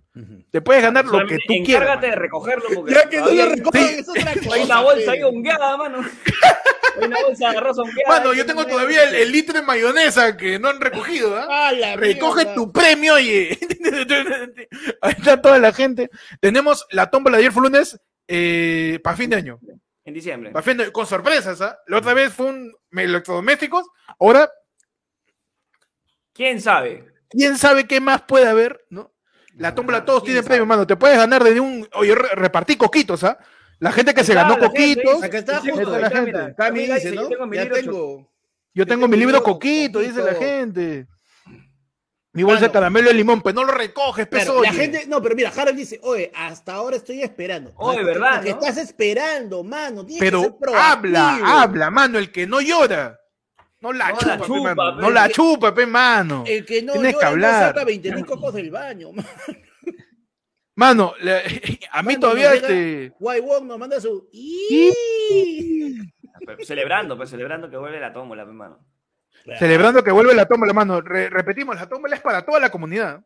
Te puedes ganar lo que tú quieras. Encárgate de recogerlo porque Ya que no todavía lo hay- recogen, Sí. es otra cosa. hay una bolsa ahí hongueada, mano. Hay una bolsa de arroz hongueada. Mano, yo tengo todavía el, litro de mayonesa que no han recogido. ¿ah? ¡A la Recoge tu premio, oye. Ahí está toda la gente. Tenemos la tómbola de ayer fue lunes para fin de año. En diciembre. Pa' fin de- con sorpresas, ¿ah? La otra vez fue un electrodomésticos. Ahora, ¿Quién sabe? Quién sabe qué más puede haber, ¿no? La tómbola todos ¿quién tienen premio, mano. Te puedes ganar desde un. Oye, re- repartí coquitos, ¿ah? La gente que se ganó coquitos. Acá está justo. está la gente. mira. Cami Camila dice, dice, ¿no? yo tengo mi Ya libro tengo. Yo tengo mi libro coquito, dice la gente. Mi bolsa de caramelo de limón, pues no lo recoges, Claro, peso. la gente, no, pero mira, Harold dice, oye, hasta ahora estoy esperando. Oye, ¿verdad, Porque no? estás esperando, mano. Tienes que ser Pero habla, habla, mano, el que no llora. No la No la chupa, pe, chupa, mano. No la chupa, pe, mano. El que no Tienes que llora no hablar. saca 20 mil cocos del baño. man. Mano, le- a mí Mano, todavía este. Guay Wong nos manda su... Celebrando, pues celebrando que vuelve la tómbola, hermano. Celebrando que vuelve la tómbola, mano. Re- repetimos, la tómbola es para toda la comunidad.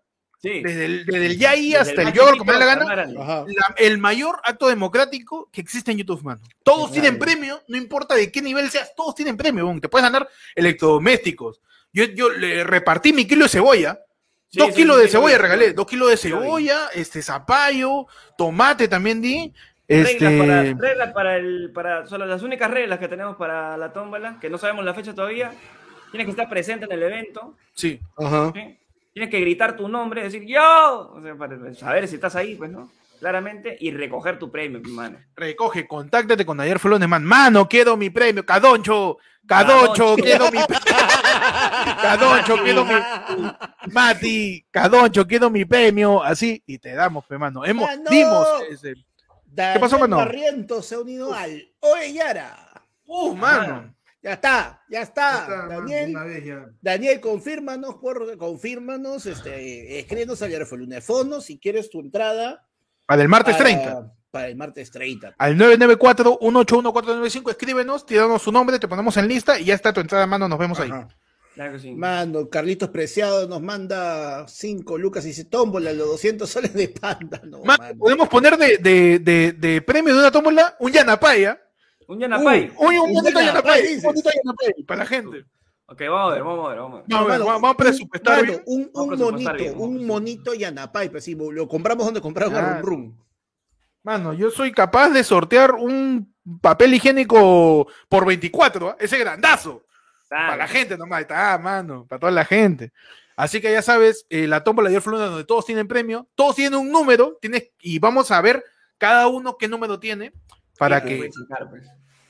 Sí. Desde el, desde el Yai Desde hasta el más Yogur, como la gana. la- el mayor acto democrático que existe en YouTube, mano. Todos tienen premio, no importa de qué nivel seas, todos tienen premio. bon. Te puedes ganar electrodomésticos. Yo, yo le repartí mi kilo de cebolla. Sí, dos kilos de cebolla regalé, dos kilos de cebolla, este zapallo, tomate también di. Reglas, Este, para, reglas para el, para, son las únicas reglas que tenemos para la tómbola, que no sabemos la fecha todavía. Tienes que estar presente en el evento, sí. Ajá. ¿sí? Tienes que gritar tu nombre, decir yo, o sea, para saber si estás ahí, pues, ¿no? Claramente, y recoger tu premio, mi mano. Recoge, contáctate con Ayer Felones, man. Mano, quiero mi premio. Cadoncho, Cadoncho, Cadoncho. quiero mi Cadoncho, quiero mi. Mati, Cadoncho, quiero mi premio. Así, y te damos, pe, mano. Hemos, Mano. dimos ese. Daniel pasó, mano? Barrientos se ha unido al Oye Yara. Uh, mano. Ya está, ya está. Ya está, Daniel, una vez ya. Daniel, confírmanos, por, confírmanos, este, escríbenos al Yara Fono si quieres tu entrada. Para el martes para- 30. Para el martes 30. Al 994-181-495, escríbenos, tiranos su nombre, te ponemos en lista y ya está tu entrada, mano. Nos vemos ahí. Claro sí. Mano, Carlitos Preciado nos manda 5 lucas y dice, tómbola, los 200 soles de panda. No, mano. podemos poner de, de, de, de premio de una tómbola un Yanapaya. Un Yanapay. Uh, un, bonito Yanapay. Un bonito Yanapay para la gente. Ok, vamos a ver, vamos a ver, vamos a ver. Vamos, a vamos, a presupuestar bien. un, Vamos a un presupuestar monito, bien, a un monito Yanapay, pues sí, lo compramos donde compramos a Claro. Rum Rum. Mano, yo soy capaz de sortear un papel higiénico por 24, ¿ah? ese grandazo. Ah, Para la gente nomás, está, mano, para toda la gente. Así que ya sabes, eh, la tómbola de ayer fue una donde todos tienen premio, todos tienen un número, tienes, y vamos a ver cada uno qué número tiene, para sí, que, pues.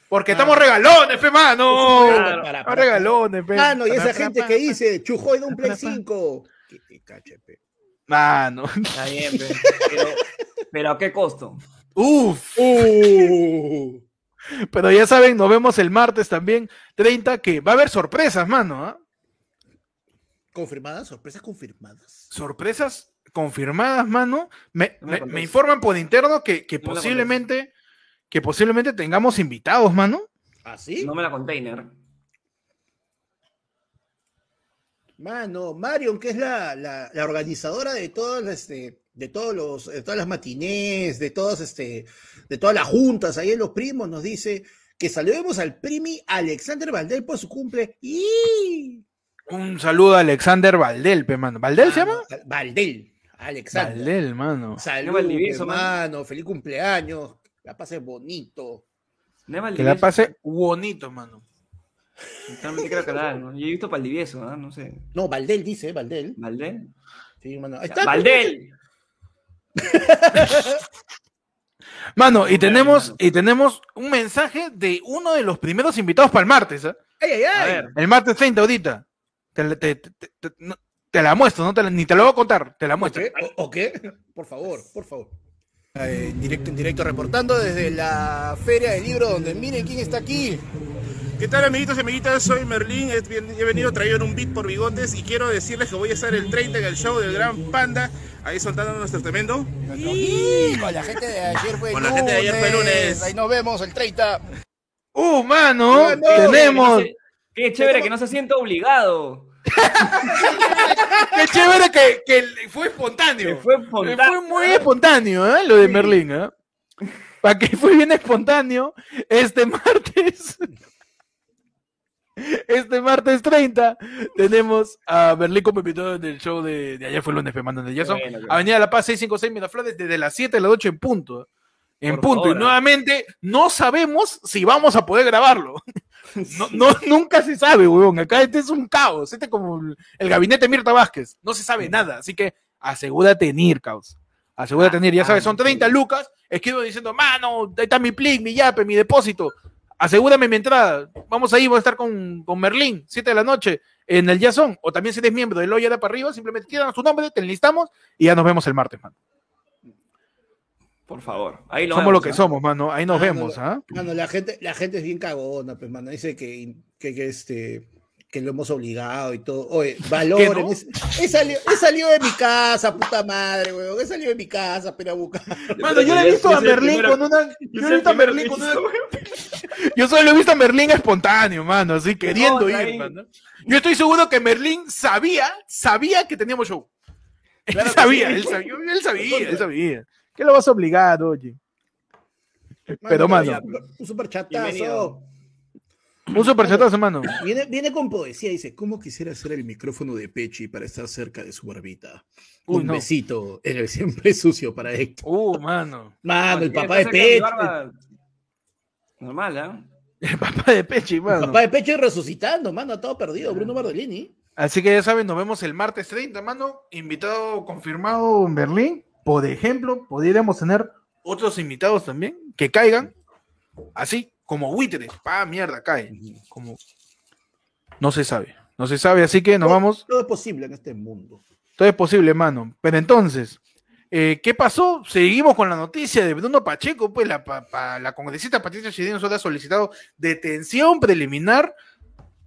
porque Claro. estamos regalones, fe, mano. Claro. Para- regalones, fe. Mano, y esa Para- gente para- que dice, Chujoy de un Play para- para- 5. Que te cache, pe. Mano, Está bien, pero, pero ¿a qué costo? uff. Uh. Pero ya saben, nos vemos el martes también, 30, que va a haber sorpresas, mano. ¿ah? ¿Confirmadas? ¿Sorpresas confirmadas? Sorpresas confirmadas, mano. Me, No me me- contés. me informan por interno que, No posiblemente que posiblemente tengamos invitados, mano. ¿Ah, sí? No me la container. Mano, Marion, que es la, la, la organizadora de todas las, este, de todos los, de todas las matinés, de todas, este, de todas las juntas ahí en los primos, nos dice que saludemos al primi Alexander Valdel por su cumple. ¡Y! Un saludo a Alexander Valdel, pe, mano. ¿Valdel se llama? Ah, Valdel, Alexander. Valdel, mano. Saludos, hermano, feliz cumpleaños, la pases bonito. Que la pase bonito, mano. Solamente creo que nada, ¿no? Yo he visto Valdivieso, ¿no? No sé. No, Valdel dice, Valdel. ¿Valdel? Sí, mano. Ahí está, ¡Valdel! Mano, y tenemos, y tenemos un mensaje de uno de los primeros invitados para el martes, ¿ah? ¡Ay, ay, A ay! ver. El martes 30 ahorita. Te, la- te- te- te- te- no, te la muestro, no te la- ni te lo voy a contar, te la ¿O muestro. qué? ¿O- o qué? Por favor, por favor. Eh, en directo, en directo, reportando desde la Feria del Libro, donde miren quién está aquí. ¿Qué tal amiguitos y amiguitas? Soy Merlín, he venido traído en un beat por bigotes y quiero decirles que voy a estar el 30 en el show del Gran Panda, ahí soltando nuestro tremendo. Y con la gente de ayer fue Con la gente de ayer fue lunes. Ahí nos vemos el 30. Uh, mano, Mano. tenemos. Qué chévere que no se sienta obligado. Qué chévere que, que fue espontáneo. Que fue Fue espontáneo. muy espontáneo, ¿eh? Lo de Merlín, ¿eh? Para que fue bien espontáneo, este martes, este martes 30, tenemos a Berlín como invitado en el show de, de ayer fue el lunes, me mandan de Jason. Bueno, bueno. Avenida La Paz 656 Miraflores desde las 7 de la noche en punto. En Por punto. favor, y nuevamente, no sabemos si vamos a poder grabarlo. No, no- nunca se sabe, weón. Acá este es un caos. Este es como el, gabinete Mirta Vázquez. No se sabe nada. Así que asegúrate en ir, caos. Asegúrate en ir. Ya sabes, son 30 lucas. Escribo diciendo, mano, ahí está mi plin, mi yape, mi depósito. Asegúrame mi entrada. Vamos ahí, voy a estar con, con Merlín, 7 de la noche, en el Jason. O también si eres miembro del Loya de para arriba, simplemente tiran tu nombre, te enlistamos y ya nos vemos el martes, mano. Por favor. Ahí lo Somos vemos, lo que ¿ah? somos, mano. Ahí nos Ah, vemos, no, ¿ah? Mano, la gente, la gente es bien cagona, pues, mano. Dice que, que, que, este que lo hemos obligado y todo. Oye, valoren. no? He, salido, he salido de mi casa, puta madre, weón. He salido de mi casa, pero a buscar. Mano, yo le he visto a Merlín con una. Yo le he visto a Merlín con una. Yo solo he visto a Merlín espontáneo, mano, así queriendo ir, mano. Yo estoy seguro que Merlín sabía, sabía que teníamos show. Él Claro que sabía, sí. él sabía, él sabía, él sabía. ¿Qué lo vas a obligar, oye? Pero, mano. Un super chatazo. Bienvenido. Un superchatazo, mano. Viene, viene con poesía, dice, ¿cómo quisiera hacer el micrófono de Pechi para estar cerca de su barbita? Uy, Un no. besito en el siempre sucio para Héctor. Uh, mano. Mano, el papá de Pechi. barba- Normal, ¿ah? El papá de Pechi, El mano. papá de Pechi resucitando, mano, todo perdido, Bruno Bardolini. Así que ya saben, nos vemos el martes 30, mano. Invitado confirmado en Berlín. Por ejemplo, podríamos tener otros invitados también que caigan así, como buitres. Pa, mierda, cae. Como... No se sabe. No se sabe, así que nos vamos. Todo es posible en este mundo. Todo es posible, mano. Pero entonces, eh, ¿qué pasó? Seguimos con la noticia de Bruno Pacheco. Pues la, pa- pa- la congresista Patricia Chirino ha solicitado detención preliminar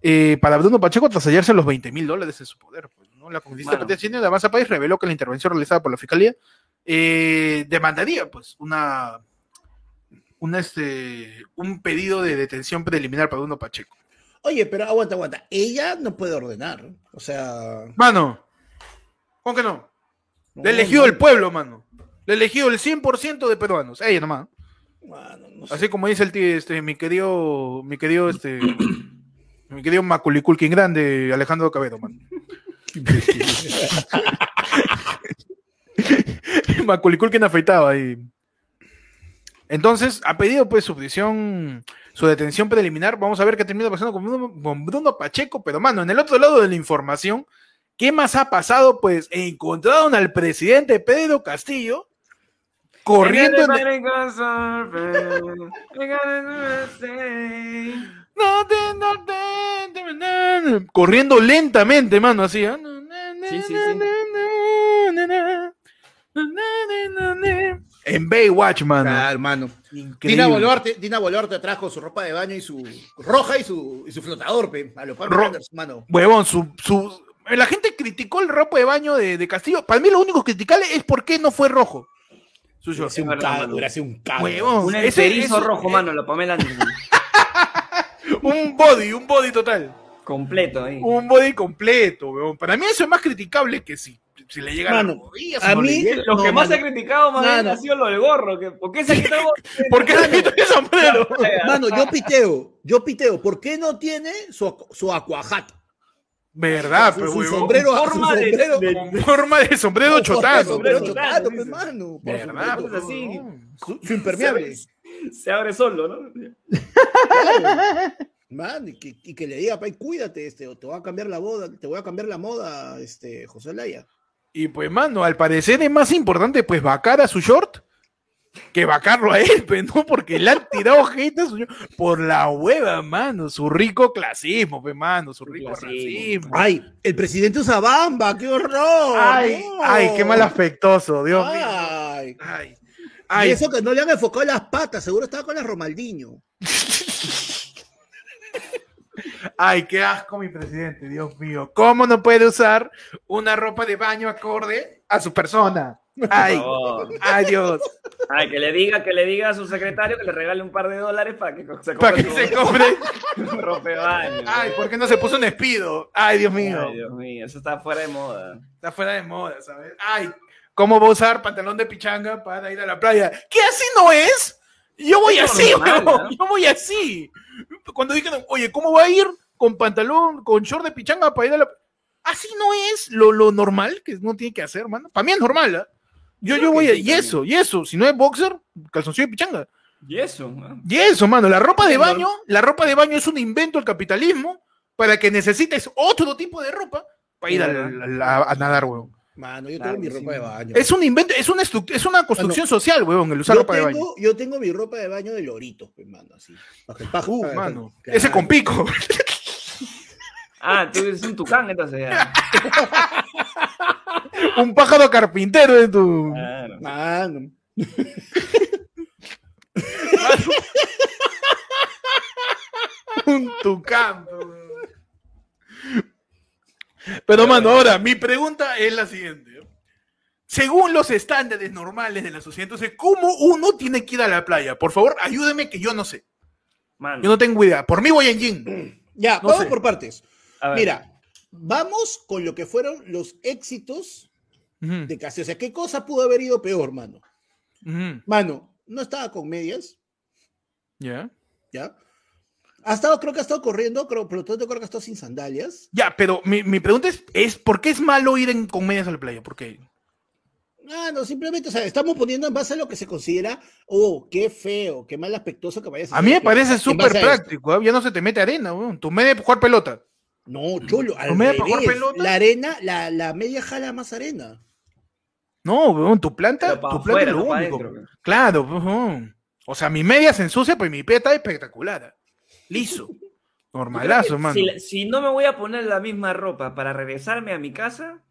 eh, para Bruno Pacheco tras hallarse los 20 mil dólares en su poder. pues, ¿no? La congresista Bueno. Patricia Chirino de Avanza País reveló que la intervención realizada por la fiscalía eh, demandaría pues una, una, este, un pedido de detención preliminar para Bruno Pacheco. Oye, pero aguanta, aguanta. Ella no puede ordenar. O sea. Mano, ¿cómo que no? no, Le eligió no, el pueblo, mano. Le eligió el 100% de peruanos. Ella nomás. mano, no sé. Así como dice el tío, este, mi querido, mi querido, este, mi querido Maculiculkin grande, Alejandro Cabedo, mano. Maculiculkin afeitado ahí. Entonces, ha pedido pues su prisión, su detención preliminar. Vamos a ver qué termina pasando con Bruno, con Bruno Pacheco. Pero, mano, en el otro lado de la información, ¿qué más ha pasado? Pues encontraron al presidente Pedro Castillo corriendo en el- corriendo lentamente, mano, así. ¿ah? Sí, sí, sí. En Baywatch, mano. Ah, hermano. Increíble. Dina Boluarte, Dina Boluarte trajo su ropa de baño y su roja y su, y su flotador, pe, a los mano. Huevón, su, su- la gente criticó el ropa de baño de, de Castillo. Para mí lo único criticable es por qué no fue rojo. Su Hubiera short. sido un cago, sido un cago. Huevón. Un Ese- enterizo eso- rojo, mano, lo Pamela Anderson. Un body, un body total. Completo ahí. Un body completo, huevón. Para mí eso es más criticable que si, si le llega Mano, a las rodillas. a no mí- llega. Lo No, que más mano. se ha criticado más bien ha sido lo del gorro. Que, ¿Por qué se ha quitado? ¿Por qué le quito el sombrero? Mano, yo piteo, yo piteo. ¿Por qué no tiene su, su aquajat? Verdad, su, pero su huevón. sombrero, su forma de- sombrero, de- Con forma de sombrero con chotano. sombrero chotano, chotano, pe, dice. mano. Por ¿Verdad? supuesto. es así. Su, su impermeable. Se abre solo, ¿no? Claro. Man, y que, y que le diga, pay, cuídate, este, o te voy a cambiar la boda, te voy a cambiar la moda, este, José Laya. Y pues, mano, al parecer es más importante, pues, vacar a su short que vacarlo a él, pues, ¿no? Porque le han tirado gente a su short por la hueva, mano. Su rico clasismo, pues, mano. Su rico clasismo. racismo. Ay, el presidente usa bamba, qué horror. Ay, no. ay, qué mal afectoso, Dios mío. Ay. Ay, Y eso que no le han enfocado las patas, seguro estaba con la Romaldiño. ay, qué asco, mi presidente, Dios mío. ¿Cómo no puede usar una ropa de baño acorde a su persona? Ay, ay Dios. Ay, que le diga, que le diga a su secretario que le regale un par de dólares para que se Para compre que su- se compre. un rompebaño. Ay, ¿por qué no se puso un espido? Ay, Dios mío. Ay, Dios mío, eso está fuera de moda. Está fuera de moda, ¿sabes? Ay, ¿cómo va a usar pantalón de pichanga para ir a la playa? ¿Qué así no es? Yo voy Es así, normal. Yo voy así. Cuando dijeron, oye, ¿cómo va a ir con pantalón, con short de pichanga para ir a la Así no es lo, lo normal que uno tiene que hacer, mano. Para mí es normal, ¿ah? Yo, Creo yo voy a. sí, Y también. eso, y eso. Si no es boxer, calzoncillo de pichanga. Y eso, ¿no? Y eso, mano. La ropa de baño, la ropa de baño es un invento del capitalismo para que necesites otro tipo de ropa para ir a- a nadar, weón. Mano, yo Claro tengo mi ropa de baño. Es un invento, es una, estru- es una construcción social, weón, el usar yo, ropa de baño. tengo, yo tengo mi ropa de baño de loritos, pues, mano, así. El paja- Uh, para- mano. claro. Ese con pico. Ah, tú eres un tucán, entonces ya. un pájaro carpintero de tu. Claro. Mano. un tucán. weón. Pero, mano, ahora, mi pregunta es la siguiente. Según los estándares normales de la sociedad, entonces, ¿cómo uno tiene que ir a la playa? Por favor, ayúdeme que yo no sé. Mano, Yo no tengo idea. Por mí voy en jean. Ya, No vamos sé. por partes. Mira, vamos con lo que fueron los éxitos de Casio. O sea, ¿qué cosa pudo haber ido peor, mano? Mano, no estaba con medias, Ya. ¿ya? Ha estado, creo que ha estado corriendo, creo, pero todo creo que ha estado sin sandalias. Ya, pero mi, mi pregunta es, es, ¿por qué es malo ir en, con medias a la playa? ¿Por qué? Ah, no, simplemente, o sea, estamos poniendo en base a lo que se considera, oh, qué feo, qué mal aspectoso que vayas A mí me parece súper a práctico. ¿ah? Ya no se te mete arena, weón. Tu media es jugar pelota. No, cholo, al. La arena, la, la media jala más arena. No, weón, tu planta, tu planta es lo único. adentro. Claro, weón. O sea, mi media se ensucia, pues mi pie está espectacular. Liso. Normalazo, mano. Si, si no me voy a poner la misma ropa para regresarme a mi casa,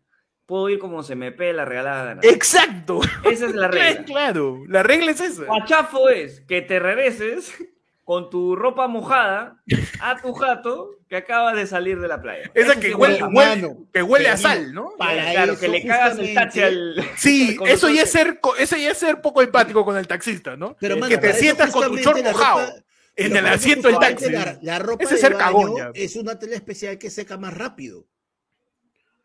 puedo ir como se me pegue la regalada gana. Exacto. Esa es la regla. Claro, la regla es esa. Guachafo es que te regreses con tu ropa mojada a tu jato que acabas de salir de la playa. Esa Eso que huele, me- huele- mano, que huele a sal, ¿no? Para claro, eso, que le cagas el tache al. Sí, al eso ya es ser, co- eso ya es ser poco empático con el taxista, ¿no? Pero, Que mano, que te sientas con tu short mojado ropa- en el asiento del taxi. La, la ropa Ese es de ser baño es una tela especial que seca más rápido.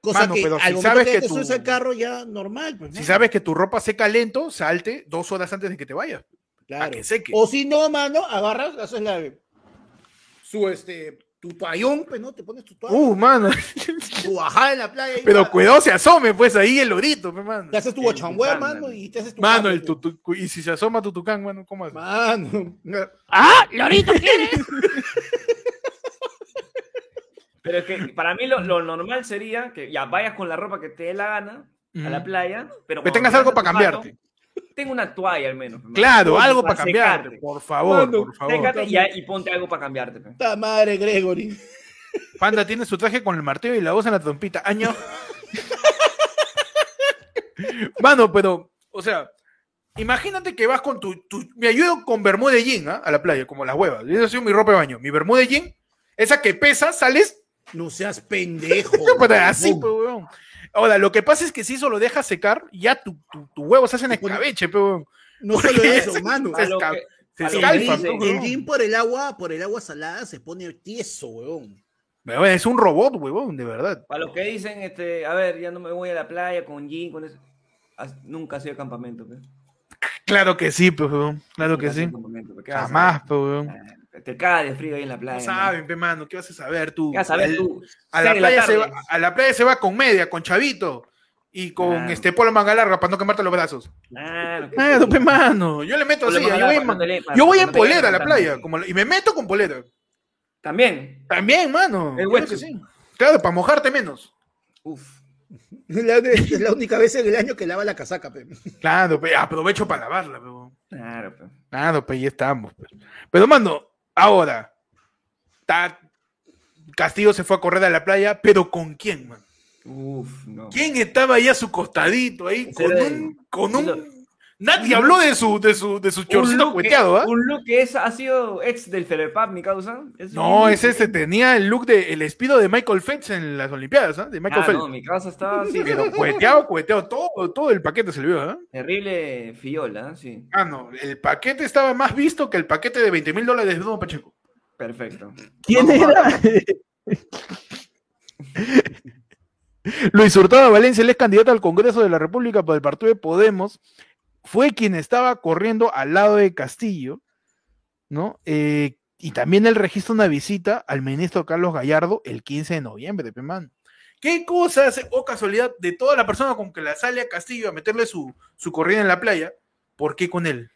Cosa Mano, que pero si al momento sabes que, que te tu- subes al carro ya normal. Pues, Si sabes que tu ropa seca lento, salte dos horas antes de que te vayas. Claro. que seque. O si no, mano, agarras, haces la su este tu toallón, pues, ¿no? Te pones tu toalla, Uh, mano. tu bajada en la playa Pero cuidado se asome, pues ahí el lorito, pues, mano. te haces tu tucán, mano, y te haces tu Mano, cambio, el tu- tu- y si se asoma tu tucán, mano, ¿cómo haces? Mano. ¡Ah! ¡Lorito quiere! Pero es que para mí lo, lo normal sería que ya vayas con la ropa que te dé la gana a la playa, pero Que tengas algo para cambiarte. Tengo una toalla al menos. hermano. Claro, algo para cambiarte, secarte. por favor, Mano, por favor. Sécate y, y ponte algo para cambiarte. Puta madre, Gregory. Panda tiene su traje con el martillo y la voz en la trompita. Año. Mano, pero, o sea, imagínate que vas con tu. tu- me ayudo con bermuda de jean ¿ah? a la playa, como las huevas. Esa ha sido mi ropa de baño. Mi bermuda de jean, esa que pesa, sales No seas pendejo. para así, pues, weón. Ahora, lo que pasa es que si eso lo dejas secar, ya tu, tu, tu huevo se hacen Se pone- escabeche, weón. No solo eso, se- mano. se esca- que- se a lo que El dice, jean por el agua, por el agua salada se pone tieso, weón. Weón, Es un robot, huevón, de verdad. Para los que dicen, este, a ver, ya no me voy a la playa con jean, con eso. Has- Nunca ha sido campamento. pe. Claro que sí, pues. Claro Nunca que sí. ¿Qué Jamás, pues, weón. Te cagas de frío ahí en la playa. Saben, pe, mano, ¿qué vas a saber tú? ¿Qué vas a saber Al- tú? A Seis la, playa se va, a la playa se va con media, con chavito y con este polo manga larga para no quemarte los brazos. Claro, Claro, pe, mano. Yo le meto Polo así. Yo voy, en, le- yo voy no polera a la playa como, y me meto con polera. También. También, mano. Bueno. que sí. Claro, para mojarte menos. Uf. Es la, es la única vez en el año que lava la casaca, pe. Claro, pe, aprovecho para lavarla, pe. Claro, pe. Claro, pues ya estamos. pe. Pero, mano, ahora. ta- Castillo se fue a correr a la playa, pero ¿con quién, man? Uf, no. ¿Quién estaba ahí a su costadito, ahí, con un, con un, Nadie habló de su, de su, de su chorcito cueteado, ¿ah? un look que es, ha sido ex del Ferepap, mi causa. Es No, ese este tenía el look de el espido de Michael Phelps en las Olimpiadas, ¿ah? De Michael Ah, Phelps. no, mi causa estaba así, Pero cueteado, cueteado, todo, todo el paquete se le vio, ¿ah? terrible fiola, sí. Ah, no, el paquete estaba más visto que el paquete de 20 mil dólares de Don Pacheco. Perfecto. ¿Quién Vamos era? a- Luis Hurtado Valencia, él es candidato al Congreso de la República por el partido de Podemos, fue quien estaba corriendo al lado de Castillo, ¿no? Eh, y también él registra una visita al ministro Carlos Gallardo el 15 de noviembre, pe, man. ¿Qué cosas o casualidad de toda la persona con que la sale a Castillo a meterle su, su corrida en la playa? ¿Por qué con él?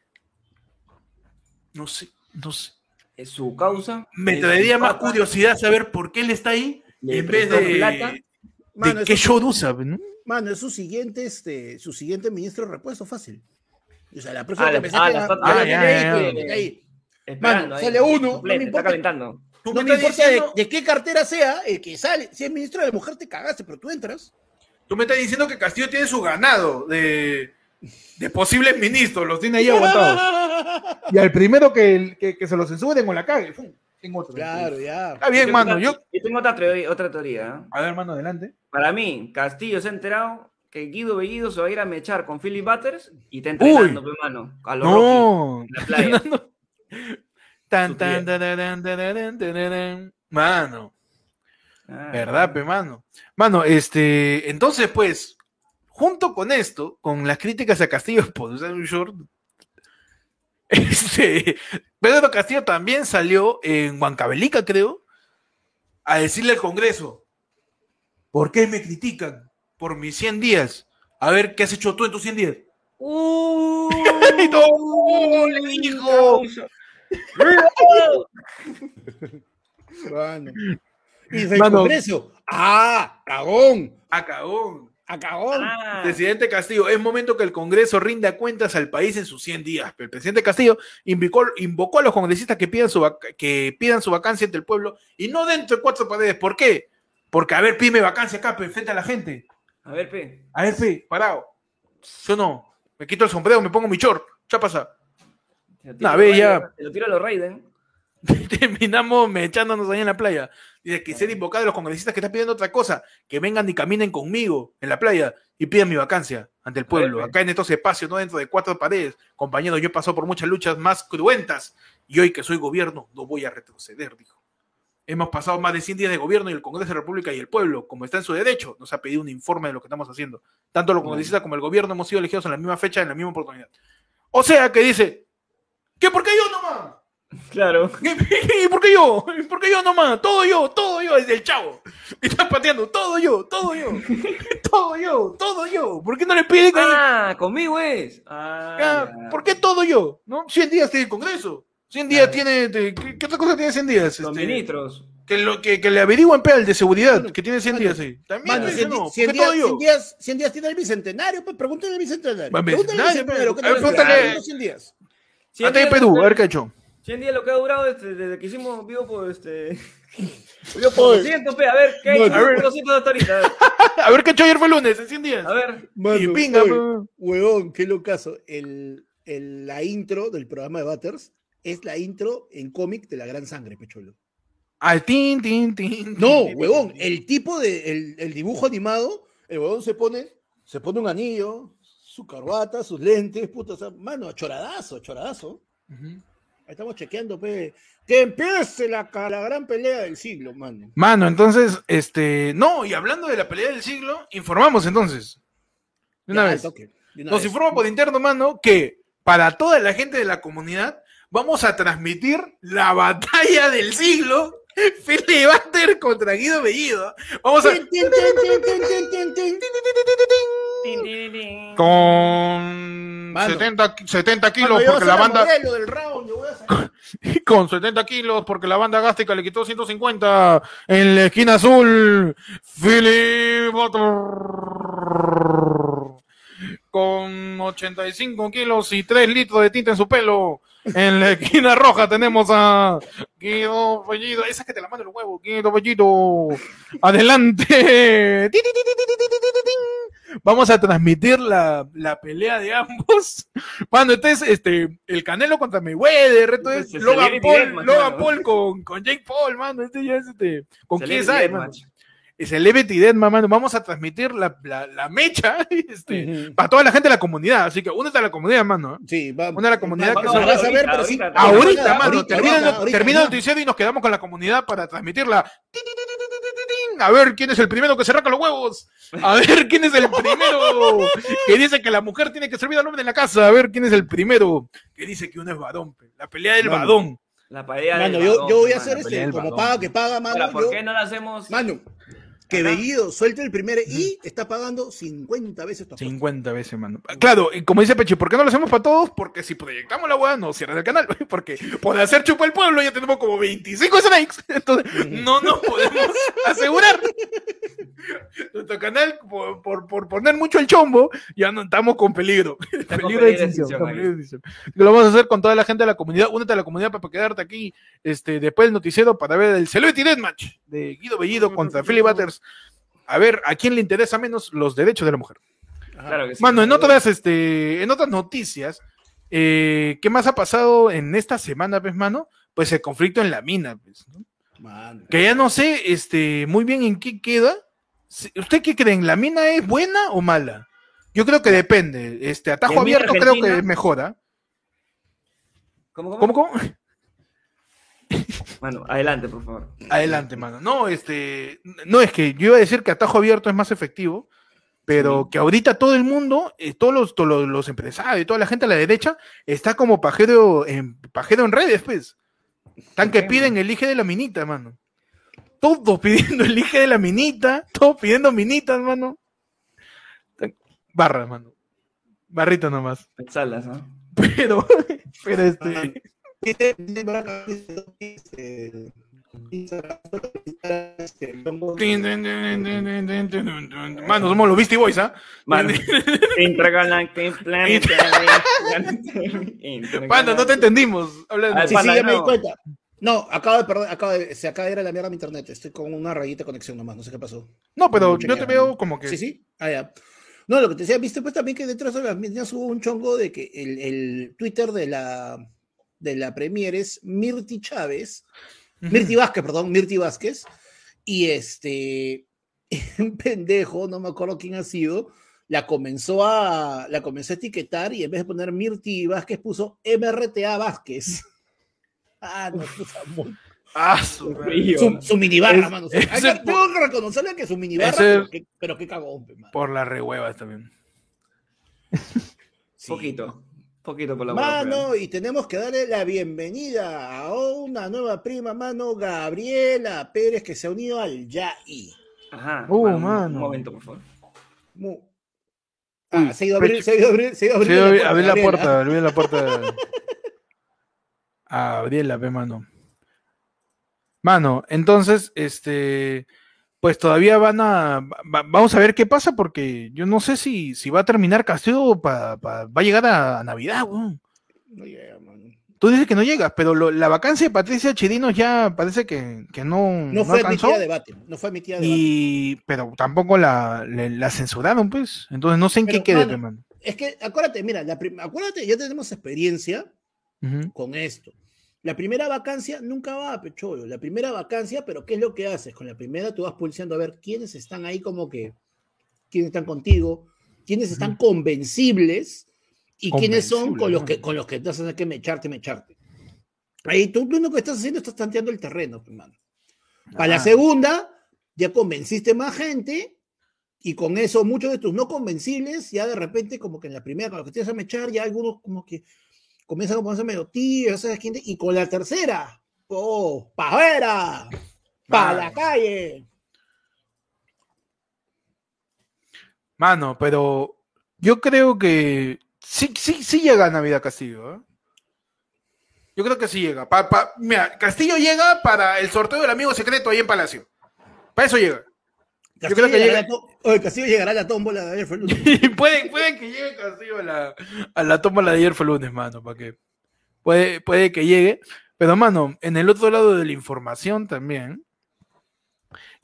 No sé, no sé. Es su causa. Me traería más curiosidad saber por qué él está ahí le en vez de, plata. de qué show usa, ¿no? Mano, es su siguiente, este, su siguiente ministro de repuesto fácil. O sea, la próxima Ah, la- que me ah, la está- ah, la ya, tiene ahí, Mano, ahí, sale uno, suplente, no me está importa. calentando. Tú No me importa de, diciendo- de qué cartera sea, el que sale. Si es ministro de mujer, te cagaste, pero tú entras. Tú me estás diciendo que Castillo tiene su ganado de, de posibles ministros, los tiene ahí aguantados. Y al primero que, que, que se los censuren o la cague, ¡fum! Tengo otro. Claro, ya. Está bien, Yo mano. tengo- Yo... yo tengo otra teoría. Otra teoría ¿eh? A ver, mano, adelante. Para mí, Castillo se ha enterado que Guido Bellido se va a ir a mechar con Philip Butters y está entrenando, pe, mano. A lo Rocky, No. en la playa. Tan, tan. Mano, Ah, ¿verdad, pe, mano? Mano, este, entonces, pues, junto con esto, con las críticas a Castillo por usar un short, este, Pedro Castillo también salió en Huancavelica, creo, a decirle al Congreso, ¿por qué me critican por mis 100 días? A ver, ¿qué has hecho tú en tus 100 días? ¡Uh! ¡oh, le dijo! Mano. Y del Mano. Congreso. ¡Ah! ¡Cagón! Acabó. ¡A cagón! Ah, Presidente Castillo, es momento que el Congreso rinda cuentas al país en sus 100 días. El presidente Castillo invocó, invocó a los congresistas que pidan, su vac- que pidan su vacancia ante el pueblo y no dentro de cuatro paredes. ¿Por qué? Porque, a ver, pime vacancia acá, pe, frente a la gente. A ver, pe. A ver, pe, parado. Yo no. Me quito el sombrero, me pongo mi short. Ya pasa. Te lo Nah, tiro ve, a los ya. Te lo tiro a los Raiden. Terminamos echándonos ahí en la playa. Dice que ser invocado a los congresistas que están pidiendo otra cosa, que vengan y caminen conmigo en la playa y pidan mi vacancia ante el pueblo, acá en estos espacios, no dentro de cuatro paredes. Compañero, yo he pasado por muchas luchas más cruentas y hoy que soy gobierno no voy a retroceder, dijo. Hemos pasado más de 100 días de gobierno y el Congreso de la República y el pueblo, como está en su derecho, nos ha pedido un informe de lo que estamos haciendo. Tanto los congresistas como el gobierno hemos sido elegidos en la misma fecha, en la misma oportunidad. O sea que dice, ¿qué por qué yo nomás? Claro. ¿Y por qué yo? ¿Y por qué yo nomás? Todo yo, todo yo, desde el chavo. Me estás pateando, todo yo, todo yo. Todo yo, todo yo. ¿Por qué no le piden que Ah, conmigo es. Ah, Ah. ¿Por qué todo yo? ¿No? 100 días tiene el Congreso. 100 días Claro. tiene. ¿qué, qué otra cosa tiene 100 días? Los Este, ministros. que, lo, que, que le averigüen pe, al de seguridad, que tiene 100 mano, días ahí. También Mano, dice, 100, no, ¿por 100 qué días, todo yo? 100 días, 100 días tiene el bicentenario, pues pregúntale al bicentenario. Pregúntale al bicentenario, pues. ¿qué A ver, tal pregúntale- los 100 días? 100 Ante días Perú, a ver qué ha hecho. 100 días lo que ha durado este, desde que hicimos vivo por este. Vivo por 200, pe. A ver, ¿qué hay? Mano, a ver. por 200 hasta ahorita. A ver. A ver qué ha hecho ayer fue lunes, en 100 días. A ver. Mano, y pinga, oye. Huevón, qué locazo. El, el- la intro del programa de Butters es la intro en cómic de la gran sangre, pecholo. Al tin, tin, tin. No, huevón, el tipo de el, el dibujo animado, el huevón se pone, se pone un anillo, su corbata, sus lentes, puta, o sea, mano, choradazo, choradazo. Ujú. Ahí estamos chequeando, pe. Que empiece la, la gran pelea del siglo, mano. Mano, entonces, este, no, y hablando de la pelea del siglo, informamos entonces. De una Ya, vez. toque, de una Nos vez. informa por interno, mano, que para toda la gente de la comunidad vamos a transmitir la batalla del siglo. Philly Buster contra Guido Bellido. Vamos a. Tin, tin, tin, tin, tin, tin, tin, tin. Tin, tin, tin. Con Mano. 70, 70 Mano, kilos a porque la banda. modelo del round, yo voy a sacar- Con 70 kilos porque la banda gástrica le quitó 150 en la esquina azul. Philly Butter. Con 85 kilos y 3 litros de tinta en su pelo. En la esquina roja tenemos a Guido Bellido. Esa que te la mando el huevo, Guido Bellido. Adelante. Vamos a transmitir la, la pelea de ambos. Cuando estés este, el Canelo contra Mayweather, reto es Logan Paul, Logan Paul con, con Jake Paul, mano. Este ya es este, con quién sabe, mano. Es Celebrity Deathmatch, mano, vamos a transmitir la, la, la mecha, este, Ujú. para toda la gente de la comunidad, así que únete a la comunidad, mano. ¿eh? Sí, va. Una de la comunidad va- que va- se- vas a ver, ahorita, pero sí. ahorita, Ahorita, mano, ahorita, termina, el noticiero y nos quedamos con la comunidad para transmitirla. Ti, ti, ti, ti, ti, ti, ti, ti. A ver quién es el primero que se raca los huevos. A ver quién es el primero que dice que la mujer tiene que servir al hombre en la casa. A ver quién es el primero que dice que uno es badón. pe. La pelea del Mano. badón. La pelea Mano, del yo, badón, yo voy a mano. hacer este, como paga que paga, mano. Ahora, ¿por yo- qué no la hacemos? Mano, que Ajá. Bellido suelte el primer y está pagando 50 veces tu apuesta. 50 veces, mano. Claro, y como dice Pechi, ¿por qué no lo hacemos para todos? Porque si proyectamos la hueá, no cierran el canal. Porque por hacer chupa el pueblo ya tenemos como 25 snakes. Entonces, no nos podemos asegurar. Nuestro canal, por, por, por poner mucho el chombo, ya no estamos con peligro. Ahí. peligro de extinción. Lo vamos a hacer con toda la gente de la comunidad. Únete a la comunidad para quedarte aquí este, después del noticiero para ver el Celebrity Deathmatch de Guido Bellido contra Philly Butters. A ver a quién le interesa menos los derechos de la mujer. Claro que sí. Mano, en otras, este, en otras noticias, eh, ¿qué más ha pasado en esta semana, pues, mano? Pues el conflicto en la mina, pues, ¿no? Mano. Que ya no sé, este, muy bien en qué queda. ¿Usted qué creen? ¿La mina es buena o mala? Yo creo que depende. Este, atajo ¿Y en mina abierto creo que argentina? es mejor, ¿ah? ¿Cómo, cómo? ¿Cómo, cómo? Mano, adelante, por favor. Adelante, mano. No, este, no es que yo iba a decir que atajo abierto es más efectivo, pero que ahorita todo el mundo, eh, todos los, todos los, los empresarios y toda la gente a la derecha está como pajero en, pajero en redes, pues. Están que piden el eje de la minita, mano. Todos pidiendo el eje de la minita, todos pidiendo minitas, mano. Barra, mano. Barrita nomás. Salas, ¿no? Pero, pero este. Mano, somos los Beastie Boys, ¿ah? Mano. Intergalactic Planetary. Panda, no te entendimos. Habla de- Ah, Sí, ya me di no. cuenta. No, acaba de perder, acaba de, se acaba de ir a la mierda mi internet. Estoy con una rayita de conexión nomás, no sé qué pasó. No, pero yo te veo como que. Sí, sí. Ah, ya. No, lo que te decía, viste pues también que detrás de las mías hubo un chongo de que el, el Twitter de la de la Premier es Mirti Chávez. Mirti Vázquez, perdón, Mirti Vázquez, y este un pendejo, no me acuerdo quién ha sido, la comenzó a la comenzó a etiquetar y en vez de poner Mirti Vázquez puso MRTA Vázquez. Ah, no, puta, muy- Ah, su su, su minibarra, Es- mano. Su- ese hay que- por- tengo que reconocerle que su minibarra, ese- pero que, pero qué cagón. Por las rehuevas también. Sí. Poquito. Poquito por la Mano, y tenemos que darle la bienvenida a una nueva prima, mano, Gabriela Pérez, que se ha unido al YAI. Ajá. Uh, mano, un- mano. Un momento, por favor. Mu- Ah, se ha ido a abrir, se ha ido a abrir, se ha ido a abrir abrí, abrí la Gabriela. puerta, abrí la puerta. Abrí la pe, mano. Mano, entonces, este, pues todavía van a, va- vamos a ver qué pasa, porque yo no sé si, si va a terminar Castillo, pa- pa- va a llegar a, Navidad, weón. No llega, mano. Tú dices que no llega, pero lo- la vacancia de Patricia Chirinos ya parece que, que no, No fue alcanzó. admitida a debate, no fue admitida a debate. Y, pero tampoco la, la censuraron, pues. Entonces no sé en Pero, qué quede, mano, pe, mano. Es que, acuérdate, mira, la acuérdate, ya tenemos experiencia con esto. La primera vacancia nunca va a pecholo. La primera vacancia, pero ¿qué es lo que haces? Con la primera tú vas pulseando a ver quiénes están ahí como que, quiénes están contigo, quiénes están convencibles y quiénes son con los que, con los que te hacen que mecharte, mecharte. Ahí tú, tú lo que estás haciendo estás tanteando el terreno, hermano. Para la Ah. segunda, ya convenciste más gente y con eso muchos de tus no convencibles, ya de repente como que en la primera, con los que te vas a mechar, ya algunos como que comienzan a ponerse medio tíos, ¿sabes quién? Y con la tercera, ¡oh! ¡Pa' afuera! ¡Pa' Vale. la calle! Mano, pero yo creo que sí, sí, sí llega a Navidad Castillo. ¿eh? Yo creo que sí llega. Pa- pa- mira, Castillo llega para el sorteo del amigo secreto ahí en Palacio. Para eso llega. Castillo creo que llegará llega- Oye, Castillo llegará a la tómbola de ayer fue lunes. Puede, puede que llegue Castillo a la, a la tómbola de ayer fue lunes, mano, para que puede, puede que llegue. Pero, mano, en el otro lado de la información también,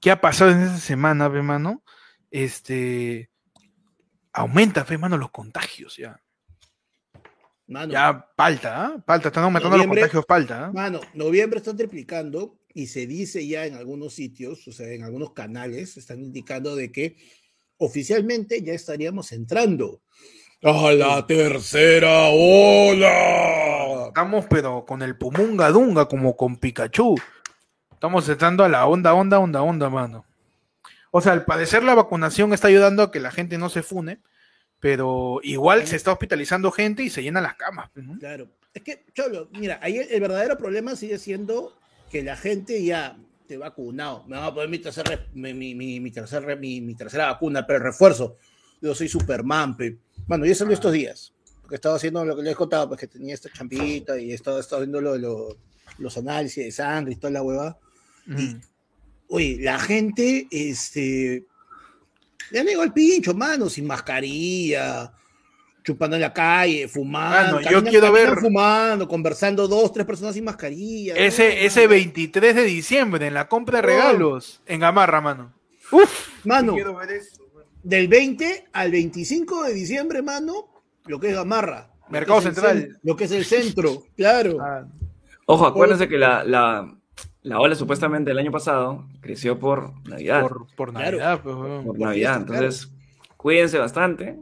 ¿qué ha pasado en esa semana, ve, mano? Este, aumenta, fe, mano, los contagios ya. Mano, Ya palta, ¿ah? Palta, están aumentando los contagios, palta. ¿ah? Mano, noviembre están triplicando y se dice ya en algunos sitios, o sea, en algunos canales, están indicando de que oficialmente ya estaríamos entrando a la tercera ola. Estamos, pero con el pumunga dunga, como con Pikachu. Estamos entrando a la onda, onda, onda, onda, mano. O sea, al parecer la vacunación está ayudando a que la gente no se fune, pero igual se está hospitalizando gente y se llenan las camas. pues, ¿no? Claro. Es que, Cholo, mira, ahí el, el verdadero problema sigue siendo que la gente ya te vacunado. Me va a poner mi tercera, mi, mi, mi, mi tercera, mi, mi tercera vacuna, pero el refuerzo. Yo soy Superman, pe. Bueno, yo salió estos días. Porque estaba haciendo lo que les contaba, pues que tenía esta champita y estaba, estaba viendo lo- lo- los análisis de sangre y toda la hueva. Ujú. Oye, la gente, este. Ya llegó el pincho, mano, sin mascarilla, chupando en la calle, fumando. Mano, yo caminan- quiero ver- fumando, conversando dos, tres personas sin mascarilla. Ese, ese 23 de diciembre, en la compra de regalos, en Gamarra, mano. Uf, Mano, quiero ver eso. mano. del 20 al 25 de diciembre, mano, lo que es Gamarra. lo Mercado es Central. cen- Lo que es el centro, claro. Ah, Ojo, acuérdense que la, la, la ola supuestamente el año pasado creció por Navidad. Por, por, por Claro. Navidad, pues, weón. Navidad. fiesta, claro. Entonces, cuídense bastante.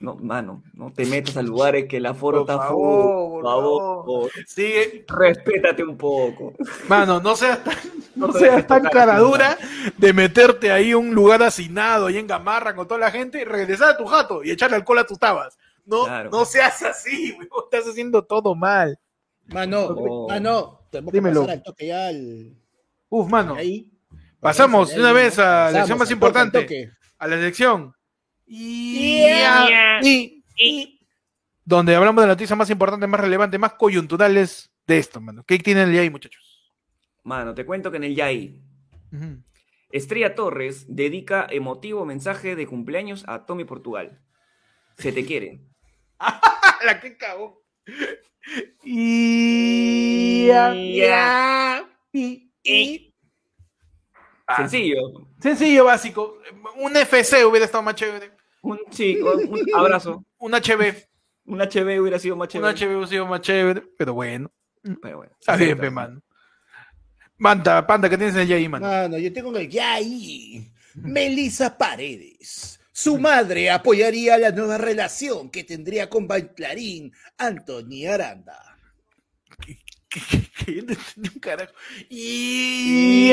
No, mano, no te metas a lugares que el aforo está favor, full. por Por favor, favor. Sigue, respétate un poco. Mano, no seas tan, no No seas tan tocar, cara no. dura de meterte ahí a un lugar hacinado, ahí en Gamarra con toda la gente, y regresar a tu jato y echarle alcohol a tus tabas. No, Claro. no seas así, weón, estás haciendo todo mal. Mano, Oh. mano, tenemos que Dímelo. pasar al toque ya al- Uf, mano, ahí. Pasamos de una vez a la Pasamos lección más importante. a la elección. Y, Yeah. y- y- donde hablamos de la noticia más importante, más relevante, más coyunturales de esto, mano. ¿Qué tienen el ahí, muchachos? Mano, te cuento que en el Yai, Ujú. Estrella Torres dedica emotivo mensaje de cumpleaños a Tommy Portugal. Se te quiere. la que cagó. Y, ya, y- y- Ah, Sencillo. Sencillo, básico. Un FC hubiera estado más chévere. Un chico, un abrazo. Un HB. Un HB hubiera sido más Un chévere. HB hubiera sido más chévere. Pero bueno. Pero bueno, Está bien, pe, mano. Panda, panda, ¿qué tienes en el mano? Mano, yo tengo el ya ahí. Melissa Paredes. Su madre apoyaría la nueva relación que tendría con bailarín Anthony Aranda. un carajo. Y-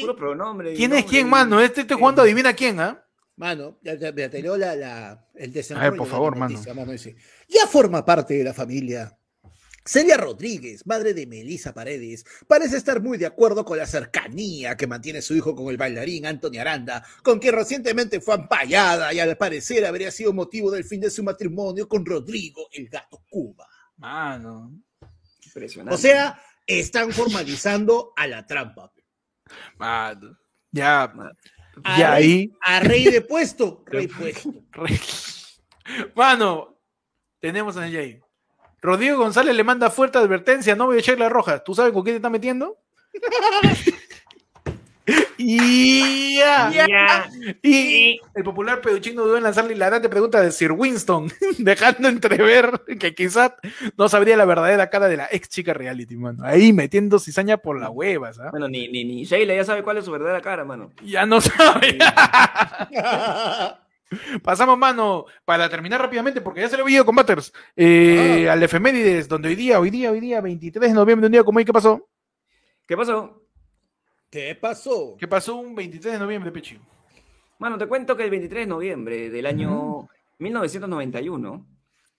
Puro pronombre. ¿Quién es quién, mano? Este estoy jugando adivina quién, ¿ah? Mano, ya, ya, ya te leo la, la- el desarrollo. A ver, por de favor, la mano. noticia, mano. dice, ya forma parte de la familia. Celia Rodríguez, madre de Melissa Paredes, parece estar muy de acuerdo con la cercanía que mantiene su hijo con el bailarín Anthony Aranda, con quien recientemente fue ampallada y al parecer habría sido motivo del fin de su matrimonio con Rodrigo, el gato Cuba. Mano. Impresionante. O sea, están formalizando a la trampa. Mano. Ya. A Ya rey- ahí. A rey de puesto, rey puesto. re- Mano. Tenemos en el ahí. Rodrigo González le manda fuerte advertencia, no voy a echar la roja. ¿Tú sabes con quién te está metiendo? y ya. Ya. Y el popular peduchín no dudó en lanzarle hilarante pregunta de Sir Winston, dejando entrever que quizás no sabría la verdadera cara de la ex chica reality, mano. Ahí metiendo cizaña por las huevas, ¿ah? Bueno, ni, ni, ni Sheila ya sabe cuál es su verdadera cara, mano. Ya no sabe. Pasamos, mano, para terminar rápidamente, porque ya se lo vi Combaters, eh, al efemérides, donde hoy día, hoy día, hoy día, 23 de noviembre, un día como hoy, ¿qué pasó? ¿Qué pasó? ¿Qué pasó? ¿Qué pasó un 23 de noviembre, Pechi? Mano, te cuento que el 23 de noviembre del año 1991,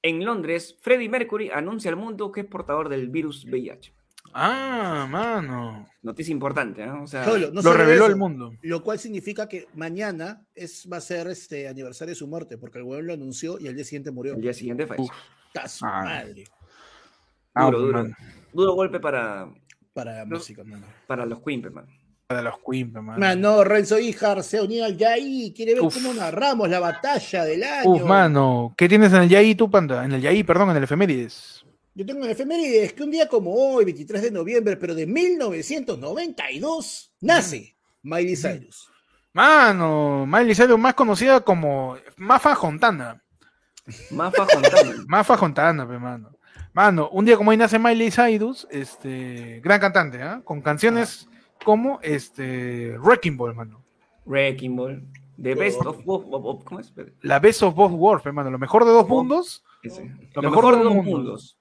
en Londres, Freddie Mercury anuncia al mundo que es portador del virus VIH. Ah, mano. Noticia importante, ¿no? O sea, Solo, no lo reveló eso, el mundo. Lo cual significa que mañana es, va a ser este aniversario de su muerte, porque el weón lo anunció y al día siguiente murió. el día siguiente falleció. Uf. ¡Ta su Ah. madre! Ah, Duro, duro. Duro golpe para, Para la música, mano. para los Queen, mano. De los Queen, mano. Mano, Renzo Ijar se unió al Yaí, quiere ver Uf. cómo narramos la batalla del año. Uf, mano. ¿Qué tienes en el Yaí tú, panda? En el Yaí, perdón, en el efemérides. Yo tengo en efemérides que un día como hoy, 23 de noviembre, pero de 1992, nace Miley Cyrus. Mano, Miley Cyrus más conocida como Mafa Fontana. Mafa Fontana. Mafa Fontana, pe, mano. Mano, un día como hoy nace Miley Cyrus, este, gran cantante, ¿ah? Con canciones como este Wrecking Ball, mano. Wrecking Ball. The Best of, of- ¿Cómo es? La Best of Both Worlds, hermano. Lo mejor de dos mundos. Ese. Lo Lo, mejor mejor, de de dos dos mundos. mundos.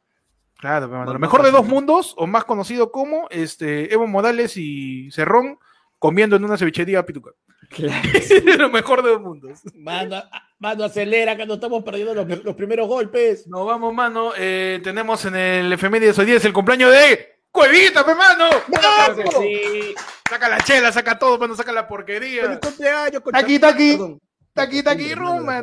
Claro, pe, mano. Lo mejor de dos mundos, o más conocido como este Evo Morales y Cerrón comiendo en una cevichería pituca. Claro. lo mejor de dos mundos. Mano, mano, acelera que nos estamos perdiendo los, los primeros golpes. Nos vamos, mano. Eh, tenemos en el efemérides hoy día es el cumpleaños de ¡Cuevita, pe mano! Sí. Saca la chela, saca todo, mano, saca la porquería. Cumpleaños, con aquí, está aquí. Está aquí, está aquí, rumba.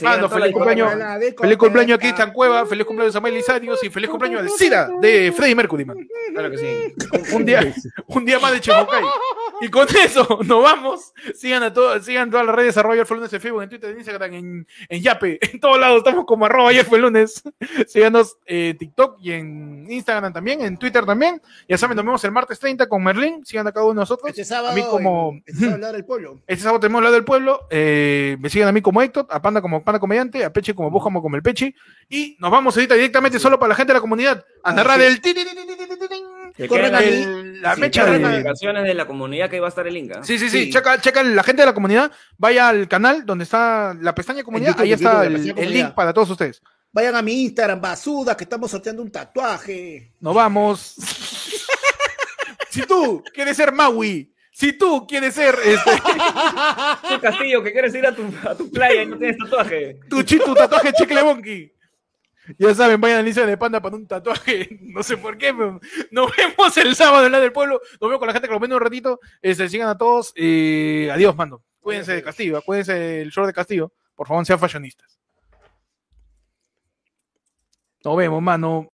Mano, feliz cumpleaños. Feliz cumpleaños aquí, Tan Cueva. Feliz cumpleaños a Miley Sarios y feliz cumpleaños al SIDA de Freddy Mercury, man. Claro que sí. Un día, un día más de Chemocay. Y con eso nos vamos. Sigan a todos, sigan todas las redes arroba ayer fue lunes en Facebook, en Twitter, en Instagram, en, en Yape. En todos lados estamos como arroba ayer fue lunes. Síganos en TikTok y en Instagram también, en Twitter también. Ya saben, nos vemos el martes 30 con Merlín. Sigan a cada uno de nosotros. Este sábado, a mí como... este sábado del pueblo. Este sábado tenemos lado del pueblo. eh, me siguen a mí como Héctor, a Panda como Panda Comediante, a Peche como Bójamo como el Peche. Y nos vamos ahorita directamente solo para la gente de la comunidad a Ah, narrar el corran a mí. La mecha de de la comunidad que iba a estar el Inga. Sí, sí, sí, sí. Checa, checa la gente de la comunidad, vaya al canal donde está la pestaña comunidad, ahí está el, link para todos ustedes. Vayan a mi Instagram, basuda, que estamos sorteando un tatuaje. Nos vamos. si tú quieres ser Maui, si tú quieres ser este. tu castillo, que quieres ir a tu, a tu playa y no tienes tatuaje. Tu, tu tatuaje chicle bonky. Ya saben, vayan al Instagram de Panda para un tatuaje. No sé por qué, pero nos vemos el sábado en la del pueblo. Nos vemos con la gente que lo ven un ratito. Este, sigan a todos. eh, adiós, mando. Cuídense de Castillo, cuídense del show de Castillo. Por favor, sean fashionistas. Nos vemos, mano.